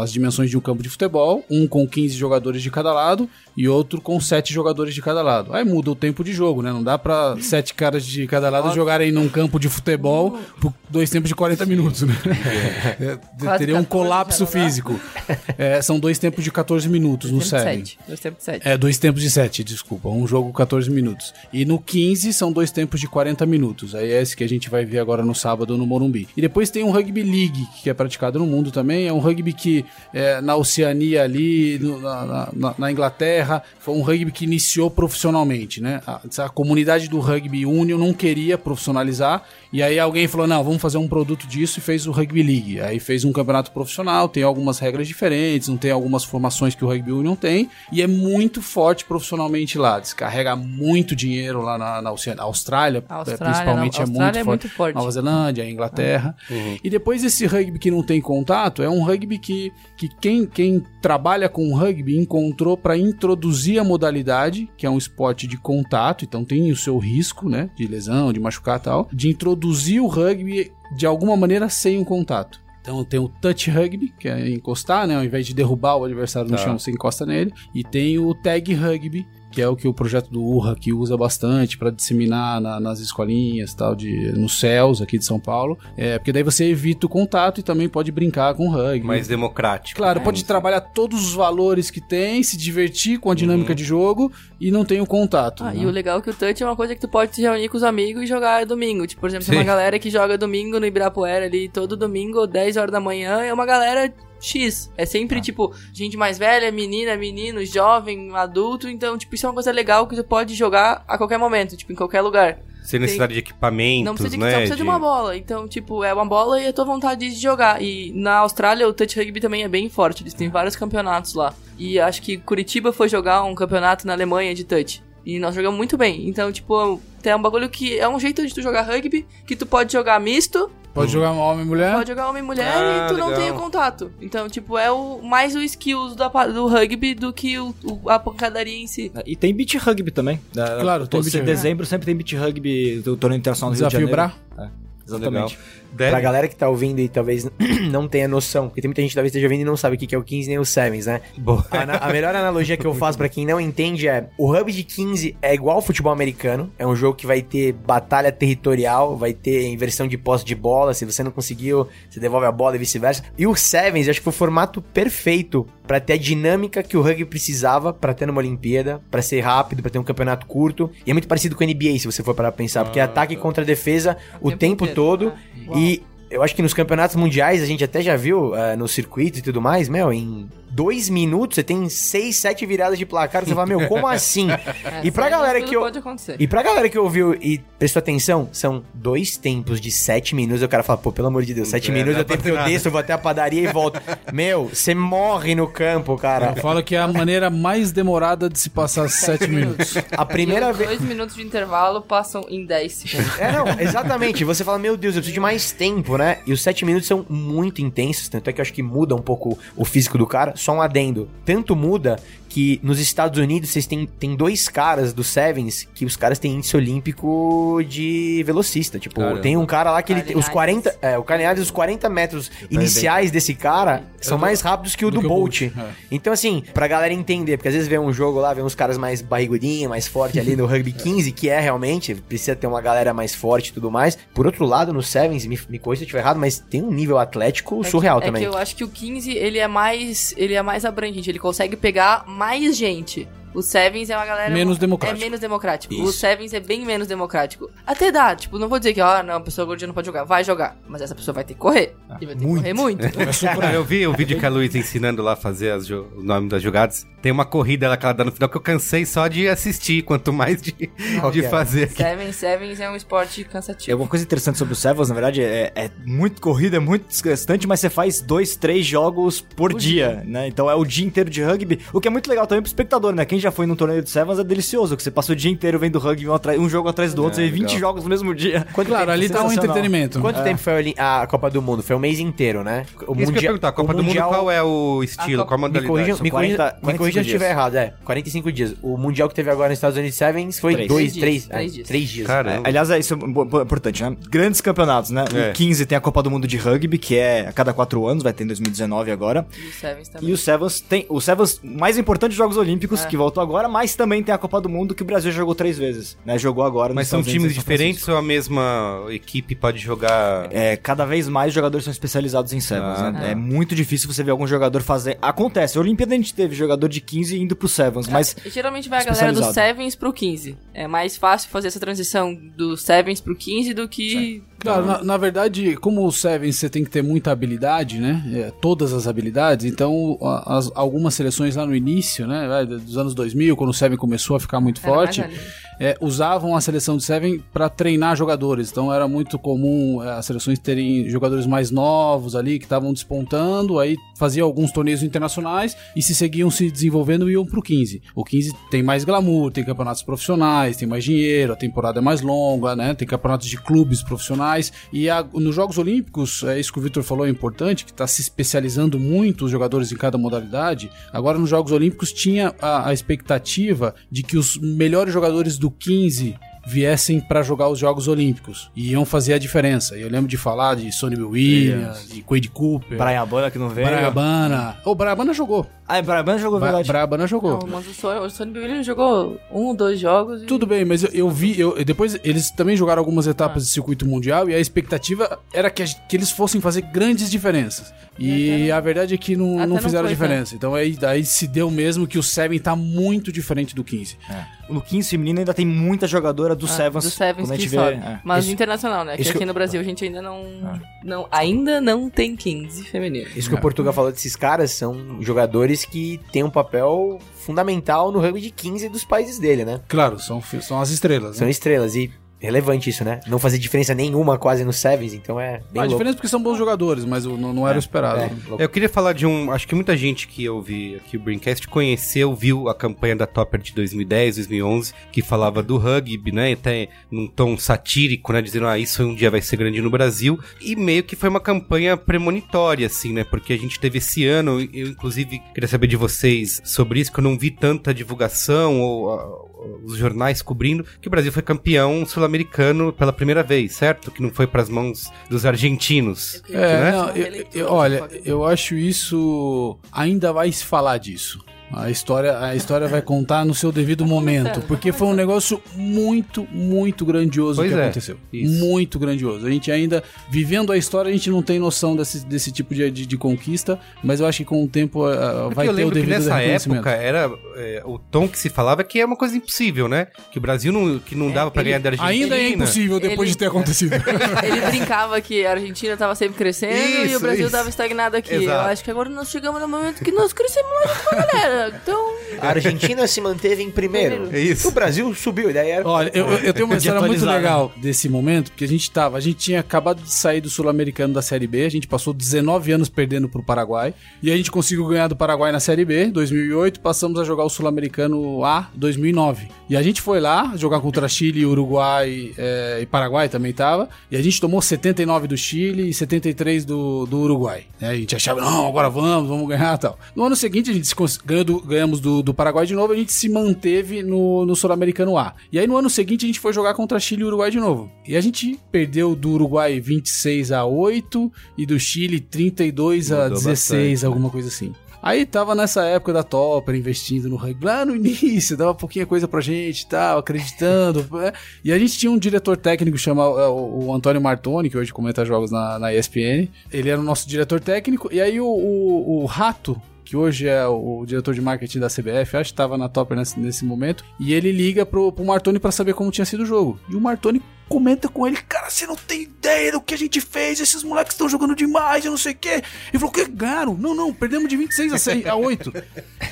as dimensões de um campo de futebol, um com 15 jogadores de cada lado e outro com 7 jogadores de cada lado. Aí muda o tempo de jogo, né? Não dá pra 7 caras de cada lado jogarem num campo de futebol por dois tempos de 40 minutos, né? É, Quase teria um 14 colapso dá? físico. É, são dois tempos de 14 minutos no Dois 7. sete. Dois tempos de sete. É, dois tempos de 7, desculpa. Um jogo 14 minutos. E no 15 são dois tempos de 40 minutos. Aí é esse que a gente vai ver agora no sábado no Morumbi. E depois tem um Rugby League, que é praticado no mundo também. É um rugby que é, na Oceania ali, no- na, na- na Inglaterra, foi um rugby que iniciou profissionalmente, né? A, a comunidade do Rugby Union não queria profissionalizar. E aí alguém falou, não, vamos fazer um produto disso e fez o Rugby League. Aí fez um campeonato profissional, tem algumas regras diferentes, não tem algumas formações que o Rugby Union tem. E é muito forte profissionalmente lá. Descarrega muito dinheiro lá na, na Oceania. A Austrália, A é, Austrália, principalmente, não, a é, muito, Austrália é forte. muito forte. Nova Zelândia, Inglaterra. E depois esse rugby que não tem contato, é um rugby que, que quem, quem trabalha com rugby encontrou para introduzir a modalidade, que é um esporte de contato, então tem o seu risco, né, de lesão, de machucar e tal, de introduzir o rugby de alguma maneira sem um contato. Então tem o touch rugby, que é encostar, né? Ao invés de derrubar o adversário no Tá. chão, você encosta nele. E tem o tag rugby, que é o que o projeto do URRA que usa bastante para disseminar na- nas escolinhas tal de nos céus aqui de São Paulo. É, porque daí você evita o contato e também pode brincar com o rugby. Mais democrático. Claro, né? pode trabalhar todos os valores que tem, se divertir com a dinâmica de jogo e não tem o contato. Ah, né? e o legal é que o touch é uma coisa que tu pode se reunir com os amigos e jogar domingo. Tipo, por exemplo, tem uma galera que joga domingo no Ibirapuera ali, todo domingo, 10 horas da manhã, é uma galera X. É sempre, tipo, gente mais velha, menina, menino, jovem, adulto. Então, tipo, isso é uma coisa legal que tu pode jogar a qualquer momento, tipo, em qualquer lugar. Sem necessidade de equipamentos, Não precisa, de, né? só precisa de uma bola. Então, tipo, é uma bola e a tua vontade de jogar. E na Austrália o touch rugby também é bem forte. Eles têm vários campeonatos lá. E acho que Curitiba foi jogar um campeonato na Alemanha de touch. E nós jogamos muito bem. Então, tipo, tem um bagulho que é um jeito de tu jogar rugby, que tu pode jogar misto, Pode jogar homem e mulher. pode jogar homem e mulher Ah, e tu não legal. tem o contato. Então, tipo, é o mais o skills da do rugby do que o, o- a pancadaria em si. E tem beat rugby também. Da- Claro, tem todo beach em dezembro sempre tem beat rugby do torneio internacional do Desafio Rio de Bra. Janeiro. É, exatamente. Deve- Pra galera que tá ouvindo e talvez não tenha noção, porque tem muita gente que talvez esteja ouvindo e não sabe o que é o 15 nem o Sevens, né? Boa. A, a melhor analogia que eu faço pra quem não entende é: o rugby de 15 é igual ao futebol americano. É um jogo que vai ter batalha territorial, vai ter inversão de posse de bola. Se você não conseguiu, você devolve a bola e vice-versa. E o Sevens, acho que foi o formato perfeito pra ter a dinâmica que o rugby precisava pra ter numa Olimpíada, pra ser rápido, pra ter um campeonato curto. E é muito parecido com o NBA, se você for para pensar, porque é ataque contra defesa o, tempo tempo, inteiro. todo. Ah, E eu acho que nos campeonatos mundiais a gente até já viu eh, no circuito e tudo mais, meu, em dois minutos você tem seis, sete viradas de placar. Você fala, meu, como assim? É, e pra galera que eu. pode acontecer. E pra galera que ouviu e prestou atenção, são dois tempos de sete minutos. Eu quero falar, pô, pelo amor de Deus, sete É, minutos dá eu tempo que eu desço, eu vou até a padaria e volto. Meu, você morre no campo, cara. Eu falo que é a maneira mais demorada de se passar 7 minutos. A primeira vez. dois minutos de intervalo passam em 10 segundos. É, não, exatamente. Você fala, meu Deus, eu preciso de mais tempo, né? E os sete minutos são muito intensos, tanto é que eu acho que muda um pouco o físico do cara. Só um adendo. Tanto muda que nos Estados Unidos vocês têm, tem dois caras do Sevens que os caras têm índice olímpico de velocista. Tipo, Caramba. tem um cara lá que ele tem os Carlinhos. 40. É, o Carlinhos, os 40 metros iniciais desse cara são mais rápidos que o do do, que Bolt. Bolt, é. Então, assim, pra galera entender, porque às vezes vê um jogo lá, vê uns caras mais barrigudinhos, mais forte ali no Rugby 15, que é realmente, precisa ter uma galera mais forte e tudo mais. Por outro lado, no Sevens, me, me corrija se eu estiver errado, mas tem um nível atlético É que- surreal é também. que eu acho que o 15, ele é mais, ele é mais abrangente, ele consegue pegar mais gente. O Sevens é uma galera. Menos democrático. É menos democrático. O Isso. Sevens é bem menos democrático. Até dá, tipo, não vou dizer que, ah, não, a pessoa gordinha não pode jogar. Vai jogar. Mas essa pessoa vai ter que correr. e vai ter que correr muito. eu vi o vídeo que a Luísa ensinando lá a fazer as jo- o nome das jogadas. Tem uma corrida lá que ela dá no final que eu cansei só de assistir, quanto mais de, de é? fazer aqui. Sevens, Sevens é um esporte É cansativo. uma coisa interessante sobre o Sevens, na verdade, é, é muito corrida, é muito desgastante, mas você faz dois, três jogos por, dia, né? Então é o dia inteiro de rugby, o que é muito legal também pro espectador, né? Quem já foi num torneio de Sevens é delicioso, que você passa o dia inteiro vendo rugby um, atra- um jogo atrás do outro, você vê 20 legal. jogos no mesmo dia. Claro, ali tá um entretenimento. Quanto tempo foi a Copa do Mundo? Foi um mês inteiro, né? O Isso que eu ia perguntar, a Copa o do Mundial- Mundo, qual é o estilo, A qual a Me modalidade? corrija, me corrija, 40, me corrija se eu 45 estiver errado, é. 45 dias. O Mundial que teve agora nos Estados Unidos Sevens foi Três. dois, Três três, dias, três é, dias. dias. Caramba. Aliás, é isso é importante, né? Grandes campeonatos, né? É. O 15 tem a Copa do Mundo de Rugby, que é a cada quatro anos, vai ter em 2019 agora. E o Sevens também. E o Sevens tem. O Sevens, mais importante dos Jogos Olímpicos, É. que voltou agora, mas também tem a Copa do Mundo que o Brasil jogou três vezes, né? Jogou agora Mas são times diferentes ou a mesma equipe pode jogar... É, cada vez mais os jogadores são especializados em Sevens, Ah, né? tá. É muito difícil você ver algum jogador fazer. Acontece, a Olimpíada a gente teve jogador de 15 indo pro Sevens, mas. E geralmente vai a galera do. Sevens pro 15. É mais fácil fazer essa transição do Sevens pro 15 do que. Na, na verdade, como o Seven você tem que ter muita habilidade, né? É, todas as habilidades. Então, as- algumas seleções lá no início, né? Dos anos 2000, quando o Seven começou a ficar muito Era forte. É, usavam a seleção de Seven para treinar jogadores. Então, era muito comum é, as seleções terem jogadores mais novos ali que estavam despontando. Aí faziam alguns torneios internacionais e se seguiam se desenvolvendo iam pro 15. O 15 tem mais glamour, tem campeonatos profissionais, tem mais dinheiro, a temporada é mais longa, né? Tem campeonatos de clubes profissionais. E a- nos Jogos Olímpicos, é isso que o Victor falou é importante, que está se especializando muito os jogadores em cada modalidade. Agora nos Jogos Olímpicos tinha a, a expectativa de que os melhores jogadores do 15 viessem para jogar os Jogos Olímpicos e iam fazer a diferença. E eu lembro de falar de Sonny Bill Williams, de Quade Cooper, Braiabana que não veio. Brabana. O Brabana jogou. Ah, é Braiabana jogou Bra verdade. Brabana jogou. Não, mas o Sony, o Sony Bill jogou um, dois jogos. E... Tudo bem, mas eu, eu vi, eu, depois eles também jogaram algumas etapas de circuito mundial e a expectativa era que, a que eles fossem fazer grandes diferenças. E a verdade é que não, não não fizeram foi, diferença. Então aí, daí se deu mesmo que o Seven tá muito diferente do 15. No 15 feminino ainda tem muita jogadora do Ah, Sevens. do Sevens que gente vê. é. Mas Isso- internacional, né? Que isso aqui que- no Brasil a gente ainda não, não. Ainda não tem 15 feminino. Isso que o Portugal falou desses caras são jogadores que têm um papel fundamental no rugby de 15 dos países dele, né? Claro, são, são as estrelas. São Né? estrelas e relevante isso, né? Não fazer diferença nenhuma quase no Sevens, então é bem a louco. diferença é porque são bons jogadores, mas o- não, não era o esperado. É. Eu queria falar de um. Acho que muita gente que ouvi aqui o Braincast conheceu, viu a campanha da Topper de 2010, 2011, que falava do rugby, né? Até num tom satírico, né? Dizendo, ah, isso um dia vai ser grande no Brasil. E meio que foi uma campanha premonitória, assim, né? Porque a gente teve esse ano, eu inclusive queria saber de vocês sobre isso, que eu não vi tanta divulgação ou. Os jornais cobrindo que o Brasil foi campeão sul-americano pela primeira vez, certo? Que não foi pras mãos dos argentinos. É, né? não, eu- eu- olha, eu acho isso. Ainda vai se falar disso. A história, a história vai contar no seu devido momento, porque foi um negócio muito, muito grandioso Pois que é, aconteceu. isso. Muito grandioso. A gente ainda, vivendo a história, a gente não tem noção desse, desse tipo de, de, de conquista, mas eu acho que com o tempo Porque vai eu ter o lembro que devido nessa reconhecimento. época era é, o tom que se falava que é uma coisa impossível, né? Que o Brasil não, que não dava pra ele- ganhar da Argentina. Ainda é impossível depois Ele- de ter acontecido. Ele brincava que a Argentina tava sempre crescendo e Isso, o Brasil isso. tava estagnado aqui. Exato. Eu acho que agora nós chegamos no momento que nós crescemos mais com a galera. Então, A Argentina se manteve em primeiro. É isso. O Brasil subiu, e daí era... Olha, eu, eu- eu tenho uma história muito atualizar, legal desse momento, porque a gente tava, a gente tinha acabado de sair do Sul-Americano da Série B, a gente passou 19 anos perdendo pro Paraguai, e a gente conseguiu ganhar do Paraguai na Série B, 2008, passamos a jogar o Sul-Americano A, 2009. E a gente foi lá jogar contra Chile, Uruguai é, e Paraguai também tava, e a gente tomou 79 do Chile e 73 do, do Uruguai. né? A gente achava, não, agora vamos, vamos ganhar e tal. No ano seguinte, a gente ganhou do- ganhamos do, do Paraguai de novo, a gente se manteve no, no Sul-Americano A. E aí no ano seguinte a gente foi jogar contra Chile e Uruguai de novo. E a gente perdeu do Uruguai 26 a 8 e do Chile 32 a Mudou 16, bastante, né? alguma coisa assim. Aí tava nessa época da Topper investindo no rugby, lá no início, dava pouquinha coisa pra gente e tal, acreditando. né? E a gente tinha um diretor técnico chamado é, o, o Antônio Martoni, que hoje comenta jogos na, na ESPN. Ele era o nosso diretor técnico, e aí o, o, o Rato, que hoje é o diretor de marketing da CBF, acho que estava na Topper nesse, nesse momento, e ele liga pro, pro Martoni para saber como tinha sido o jogo. E o Martoni comenta com ele, cara, você não tem ideia do que a gente fez, esses moleques estão jogando demais, eu não sei o quê. Ele falou, que ganharam? Não, não, perdemos de 26 a, 6, a 8.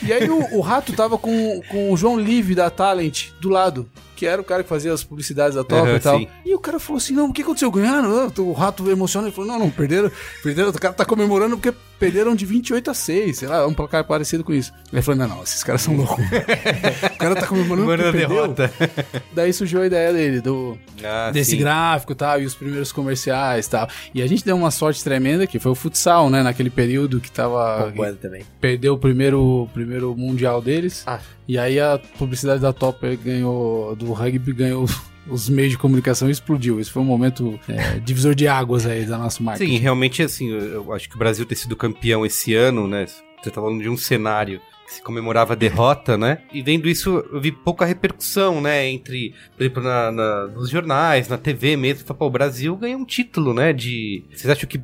E aí o, o Rato tava com, com o João Live da Talent do lado. Que era o cara que fazia as publicidades da Top Aham, e tal. sim. E o cara falou assim: não, o que aconteceu? Ganharam? O rato emociona. Ele falou: não, não, perderam. Perderam. O cara tá comemorando porque perderam de 28 a 6. Sei lá, um placar parecido com isso. Ele falou: não, não, esses caras são loucos. o cara tá comemorando porque perdeu. derrota. Daí surgiu a ideia dele, do, Ah, desse sim. gráfico e tal, e os primeiros comerciais e tal. E a gente deu uma sorte tremenda que foi o futsal, né? Naquele período que tava. Bombando também. Perdeu o primeiro, primeiro mundial deles. Ah. E aí a publicidade da Topper ganhou, do rugby ganhou os meios de comunicação explodiu. Esse foi um momento é, divisor de águas aí da nossa marca. Sim, realmente, assim, eu eu acho que o Brasil ter sido campeão esse ano, né? Você tá falando de um cenário que se comemorava a derrota, né? E vendo isso, eu vi pouca repercussão, né? Entre, por exemplo, na, na- nos jornais, na TV mesmo. Fala, Pô, o Brasil ganhou um título, né? De. Vocês acham que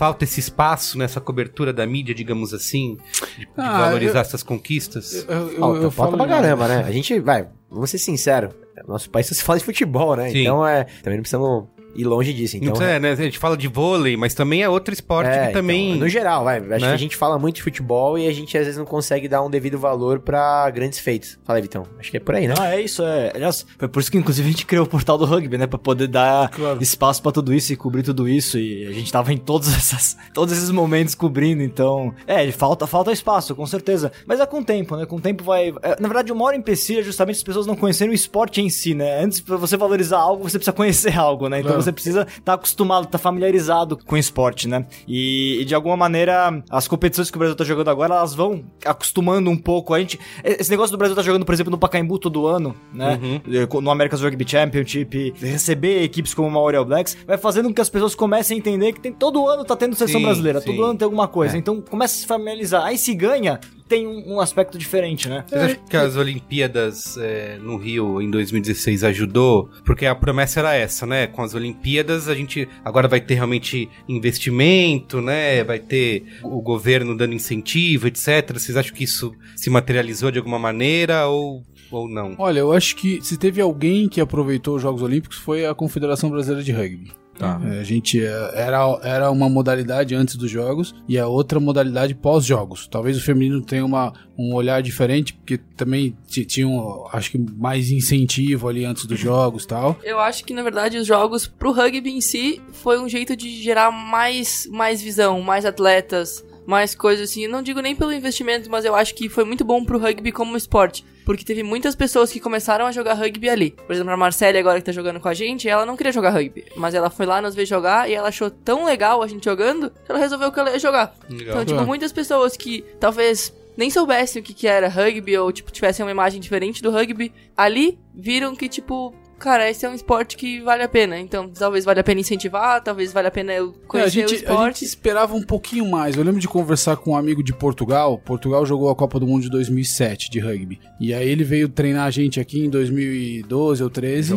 falta esse espaço nessa cobertura da mídia, digamos assim? De, de Ah, valorizar eu- essas conquistas? Eu, eu, Falta, eu falta pra caramba, né? A gente, vai, vamos ser sincero. Nosso país só se fala de futebol, né? Sim. Então é. Também não precisamos ir longe disso. Então, Então, é, né? A gente fala de vôlei, mas também é outro esporte É, que também. então, no geral, vai. Acho né? que a gente fala muito de futebol e a gente às vezes não consegue dar um devido valor pra grandes feitos. Fala aí, Vitão. Acho que é por aí, né? Não, é isso, é. Aliás, foi por isso que inclusive a gente criou o portal do rugby, né? Pra poder dar Claro. espaço pra tudo isso e cobrir tudo isso. E a gente tava em todos, essas, todos esses momentos cobrindo, então. É, falta, falta espaço, com certeza. Mas é com o tempo, né? Com o tempo vai. é, na verdade, o maior empecilho é justamente as pessoas não conhecerem o esporte em si, né? Antes, pra você valorizar algo, você precisa conhecer algo, né? Então Claro. Você precisa estar acostumado, estar familiarizado com o esporte, né? E, e de alguma maneira, as competições que o Brasil tá jogando agora, elas vão acostumando um pouco. A gente. Esse negócio do Brasil tá jogando, por exemplo, no Pacaembu todo ano, né? Uhum. No America's Rugby Championship, receber equipes como o Maori All Blacks, vai fazendo com que as pessoas comecem a entender que tem, todo ano tá tendo seleção Sim, brasileira, sim. todo ano tem alguma coisa. É. Então começa a se familiarizar. Aí se ganha, tem um, aspecto diferente, né? Vocês acham que as Olimpíadas é, no Rio em 2016 ajudou? Porque a promessa era essa, né? Com as Olimpíadas a gente agora vai ter realmente investimento, né? Vai ter o governo dando incentivo, etc. Vocês acham que isso se materializou de alguma maneira ou, ou não? Olha, eu acho que se teve alguém que aproveitou os Jogos Olímpicos foi a Confederação Brasileira de Rugby. Tá. É, a gente é, era, era uma modalidade antes dos jogos e a outra modalidade pós-jogos. Talvez o feminino tenha uma, um olhar diferente, porque também ti- tinha, um, acho que, mais incentivo ali antes dos jogos e tal. Eu acho que, na verdade, os jogos pro rugby em si foi um jeito de gerar mais, mais visão, mais atletas, mais coisas assim. Eu não digo nem pelo investimento, mas eu acho que foi muito bom pro rugby como esporte. Porque teve muitas pessoas que começaram a jogar rugby ali. Por exemplo, a Marcele agora que tá jogando com a gente, ela não queria jogar rugby. Mas ela foi lá nos ver jogar e ela achou tão legal a gente jogando que ela resolveu que ela ia jogar. Legal. Então, tipo, muitas pessoas que talvez nem soubessem o que, que era rugby ou, tipo, tivessem uma imagem diferente do rugby, ali viram que, tipo, cara, esse é um esporte que vale a pena. Então, talvez valha a pena incentivar, talvez valha a pena eu É, a, conhecer gente, o a gente esporte. esperava um pouquinho mais. Eu lembro de conversar com um amigo de Portugal. Portugal jogou a Copa do Mundo de 2007 de rugby. E aí ele veio treinar a gente aqui em 2012 ou 13.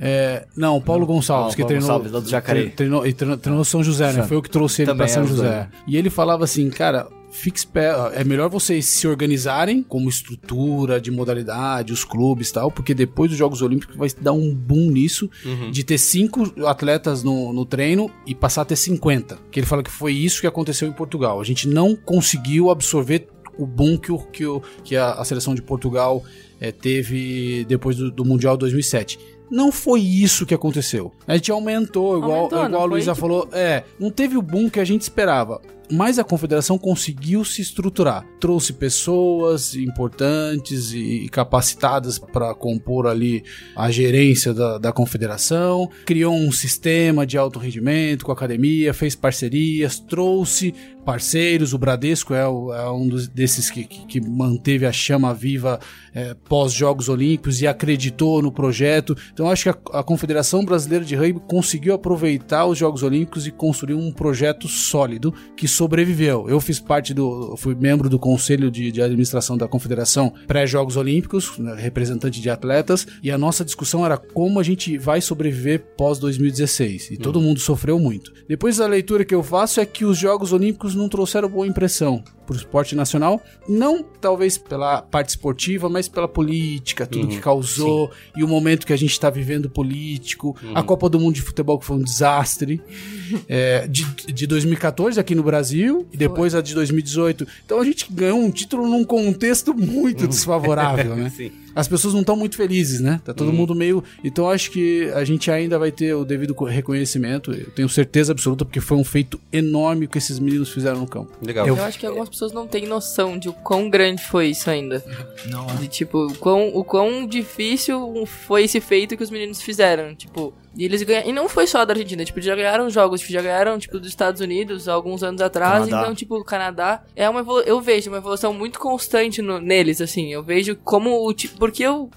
É, não, Paulo Gonçalves, Ah, que Paulo treinou, Gonçalves, lá do Jacareí. tre- treinou, e treinou, treinou São José, né? Foi eu que trouxe ele Também pra São é, José. José. E ele falava assim, cara, fique esperto, é melhor vocês se organizarem como estrutura de modalidade, os clubes e tal, porque depois dos Jogos Olímpicos vai dar um boom nisso, Uhum. de ter cinco atletas no, no treino e passar a ter 50. Que ele fala que foi isso que aconteceu em Portugal. A gente não conseguiu absorver o boom que, o, que, o, que a, a seleção de Portugal eh, teve depois do, do Mundial 2007. Não foi isso que aconteceu. A gente aumentou, igual, Aumentou, igual a Luísa falou. É, não teve o boom que a gente esperava. Mas a confederação conseguiu se estruturar. Trouxe pessoas importantes e capacitadas para compor ali a gerência da, da confederação. Criou um sistema de alto rendimento com a academia, fez parcerias, trouxe parceiros, o Bradesco é, o- é um dos, desses que, que, que manteve a chama viva é, pós-Jogos Olímpicos e acreditou no projeto. Então acho que a, a Confederação Brasileira de Rugby conseguiu aproveitar os Jogos Olímpicos e construir um projeto sólido que sobreviveu. Eu fiz parte do, fui membro do Conselho de, de Administração da Confederação pré-Jogos Olímpicos, né, representante de atletas, e a nossa discussão era como a gente vai sobreviver pós-2016. E todo mundo sofreu muito. Depois a leitura que eu faço é que os Jogos Olímpicos não trouxeram boa impressão para o esporte nacional, não talvez pela parte esportiva, mas pela política, tudo que causou e o momento que a gente está vivendo político, a Copa do Mundo de Futebol que foi um desastre, é, de, de 2014 aqui no Brasil e depois a de 2018. Então a gente ganhou um título num contexto muito desfavorável, né? Sim. As pessoas não estão muito felizes, né? Tá todo mundo meio. Então acho que a gente ainda vai ter o devido co- reconhecimento. Eu tenho certeza absoluta, porque foi um feito enorme que esses meninos fizeram no campo. Legal. Eu acho que algumas pessoas não têm noção de o quão grande foi isso ainda. Não, De tipo, o quão, o quão difícil foi esse feito que os meninos fizeram. Tipo, e eles ganharam. E não foi só da Argentina, tipo, já ganharam jogos, já ganharam, tipo, dos Estados Unidos alguns anos atrás. Canadá. Então, tipo, o Canadá é uma evolu Eu vejo uma evolução muito constante no- neles, assim. Eu vejo como o tipo. Porque eu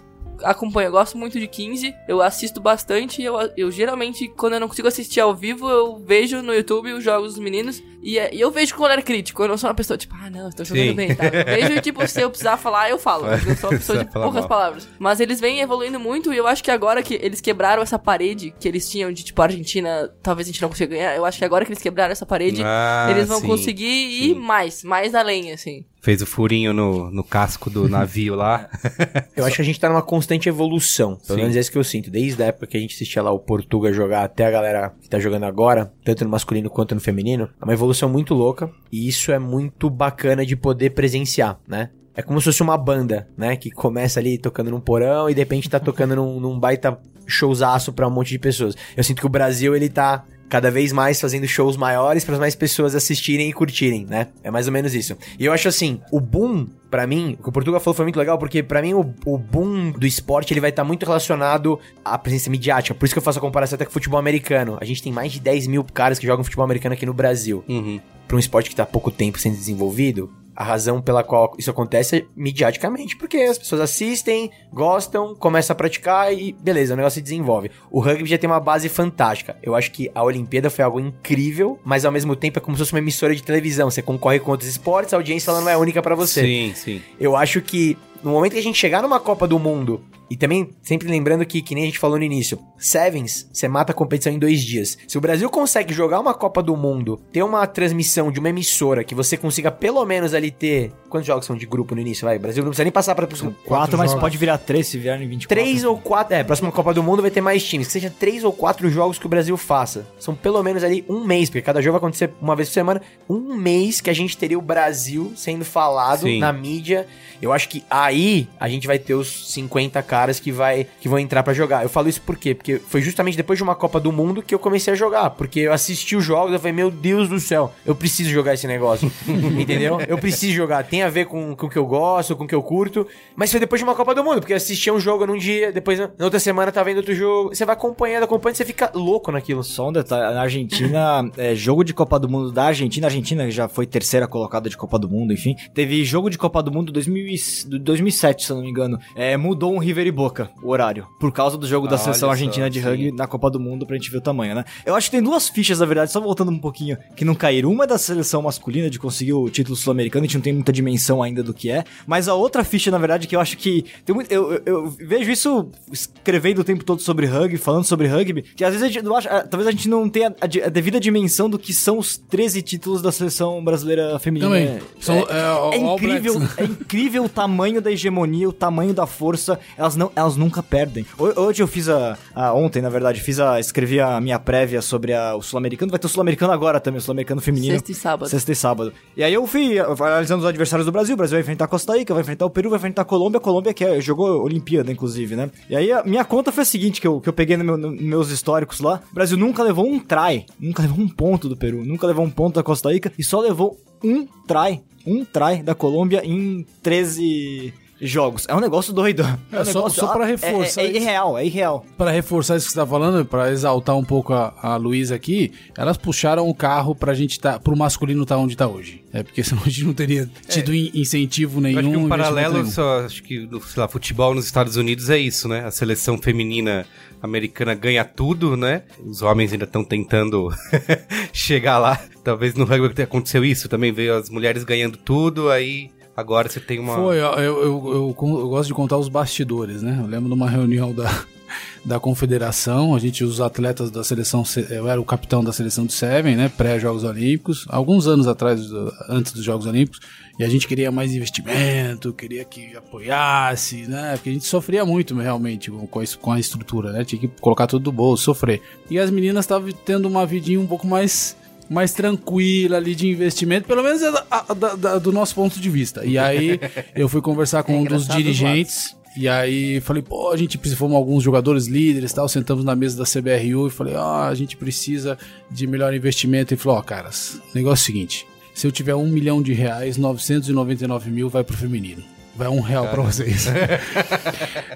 acompanho, eu gosto muito de 15, eu assisto bastante, eu, eu geralmente, quando eu não consigo assistir ao vivo, eu vejo no YouTube os jogos dos meninos, e, é- e eu vejo com olhar crítico, eu não sou uma pessoa tipo, ah não, estou jogando Sim. bem, tá? Eu vejo, tipo, se eu precisar falar, eu falo, eu sou uma pessoa de poucas mal. palavras. Mas eles vêm evoluindo muito, e eu acho que agora que eles quebraram essa parede que eles tinham de, tipo, a Argentina, talvez a gente não consiga ganhar, eu acho que agora que eles quebraram essa parede, Ah, eles vão sim, conseguir ir mais, mais além, assim. Fez o furinho no, no casco do navio lá. Eu acho que a gente tá numa constante evolução. Pelo Sim. menos é isso que eu sinto. Desde a época que a gente assistia lá o Portuga jogar até a galera que tá jogando agora, tanto no masculino quanto no feminino, é uma evolução muito louca. E isso é muito bacana de poder presenciar, né? É como se fosse uma banda, né? Que começa ali tocando num porão e de repente tá tocando num, num baita showzaço pra um monte de pessoas. Eu sinto que o Brasil, ele tá cada vez mais fazendo shows maiores para mais pessoas assistirem e curtirem, né? É mais ou menos isso. E eu acho assim, o boom Pra mim, o que o Portugal falou foi muito legal, porque pra mim o, o boom do esporte ele vai estar muito relacionado à presença midiática. Por isso que eu faço a comparação até com o futebol americano. A gente tem mais de 10 mil caras que jogam futebol americano aqui no Brasil. Uhum. Pra um esporte que tá há pouco tempo sendo desenvolvido, a razão pela qual isso acontece é midiaticamente, porque as pessoas assistem, gostam, começam a praticar e beleza, o negócio se desenvolve. O rugby já tem uma base fantástica. Eu acho que a Olimpíada foi algo incrível, mas ao mesmo tempo é como se fosse uma emissora de televisão. Você concorre com outros esportes, a audiência ela não é única pra você. Sim, sim. Eu acho que no momento que a gente chegar numa Copa do Mundo, e também sempre lembrando que, que nem a gente falou no início, Sevens, você mata a competição em dois dias. Se o Brasil consegue jogar uma Copa do Mundo, ter uma transmissão de uma emissora que você consiga pelo menos ali ter. Quantos jogos são de grupo no início? Vai, o Brasil não precisa nem passar para Quatro, mas jogos. pode virar três se vierem 24. Três ou quatro. É, próxima Copa do Mundo vai ter mais times. Que seja três ou quatro jogos que o Brasil faça. São pelo menos ali um mês, porque cada jogo vai acontecer uma vez por semana. Um mês que a gente teria o Brasil sendo falado Sim. na mídia. Eu acho que aí a gente vai ter os 50 caras que, vai, que vão entrar pra jogar. Eu falo isso por quê? Porque foi justamente depois de uma Copa do Mundo que eu comecei a jogar. Porque eu assisti os jogos e falei, meu Deus do céu, eu preciso jogar esse negócio. Entendeu? Eu preciso jogar. Tem a ver com, com o que eu gosto, com o que eu curto. Mas foi depois de uma Copa do Mundo, porque eu assistia um jogo num dia, depois na outra semana tá vendo outro jogo. Você vai acompanhando, acompanhando, você fica louco naquilo. Só um detalhe, na Argentina, é, jogo de Copa do Mundo da Argentina, a Argentina já foi terceira colocada de Copa do Mundo, enfim. Teve jogo de Copa do Mundo 2000 e- do 2007, se eu não me engano. É, mudou um River e Boca, o horário, por causa do jogo da Ah, seleção só, argentina de sim. rugby na Copa do Mundo, pra gente ver o tamanho, né? Eu acho que tem duas fichas, na verdade, só voltando um pouquinho, que não caíram. Uma é da seleção masculina, de conseguir o título sul-americano, a gente não tem muita dimensão ainda do que é. Mas a outra ficha, na verdade, que eu acho que. Tem muito, eu, eu- eu vejo isso escrevendo o tempo todo sobre rugby, falando sobre rugby, que às vezes a gente não acha. Talvez a gente não tenha a, a devida dimensão do que são os 13 títulos da seleção brasileira feminina. Também. É- São, é, é, é incrível, é incrível o tamanho da hegemonia, o tamanho da força. Elas não, elas nunca perdem. Ho- Hoje eu fiz a, a- ontem, na verdade, fiz a escrevi a minha prévia sobre a- o sul-americano. Vai ter o sul-americano agora também, o sul-americano feminino. Sexta e sábado. Sexta e sábado. E aí eu fui analisando os adversários do Brasil. O Brasil vai enfrentar Costa Rica, vai enfrentar o Peru, vai enfrentar a Colômbia. A Colômbia que é- jogou Olimpíada, inclusive, né? E aí a minha conta foi a seguinte, que eu, que eu peguei no meu- no- nos meus históricos lá. O Brasil nunca levou um try, nunca levou um ponto do Peru, nunca levou um ponto da Costa Rica e só levou um try, um try da Colômbia em 13 jogos. É um negócio doido. É, um só- negócio- só pra é- reforçar É, é isso. irreal, é irreal. Pra reforçar isso que você tá falando, pra exaltar um pouco a, a Luísa aqui, elas puxaram o carro pra gente tá, pro masculino tá onde tá hoje. É porque senão a gente não teria tido in- incentivo nenhum. Eu acho que um paralelo, nenhum. só, acho que, sei lá, futebol nos Estados Unidos é isso, né? A seleção feminina americana ganha tudo, né? Os homens ainda estão tentando chegar lá. Talvez no rugby aconteceu isso, também veio as mulheres ganhando tudo, aí agora você tem uma... Foi, eu, eu, eu, eu gosto de contar os bastidores, né? Eu lembro de uma reunião da, da confederação, a gente, os atletas da seleção, se- eu era o capitão da seleção de Seven, né? Pré-Jogos Olímpicos, alguns anos atrás, antes dos Jogos Olímpicos, e a gente queria mais investimento, queria que apoiasse, né? Porque a gente sofria muito realmente com, a, com a estrutura, né? Tinha que colocar tudo do bolso, sofrer. E as meninas estavam tendo uma vidinha um pouco mais mais tranquila ali de investimento, pelo menos é a- da- da- do nosso ponto de vista. E aí eu fui conversar com É um dos dirigentes. E aí falei, pô, a gente precisa, fomos alguns jogadores líderes e tal, sentamos na mesa da CBRU e falei, ó, a gente precisa de melhor investimento. E falou, ó, caras, o negócio é o seguinte, se eu tiver um milhão de reais, 999 mil vai pro feminino. Vai um real pra vocês.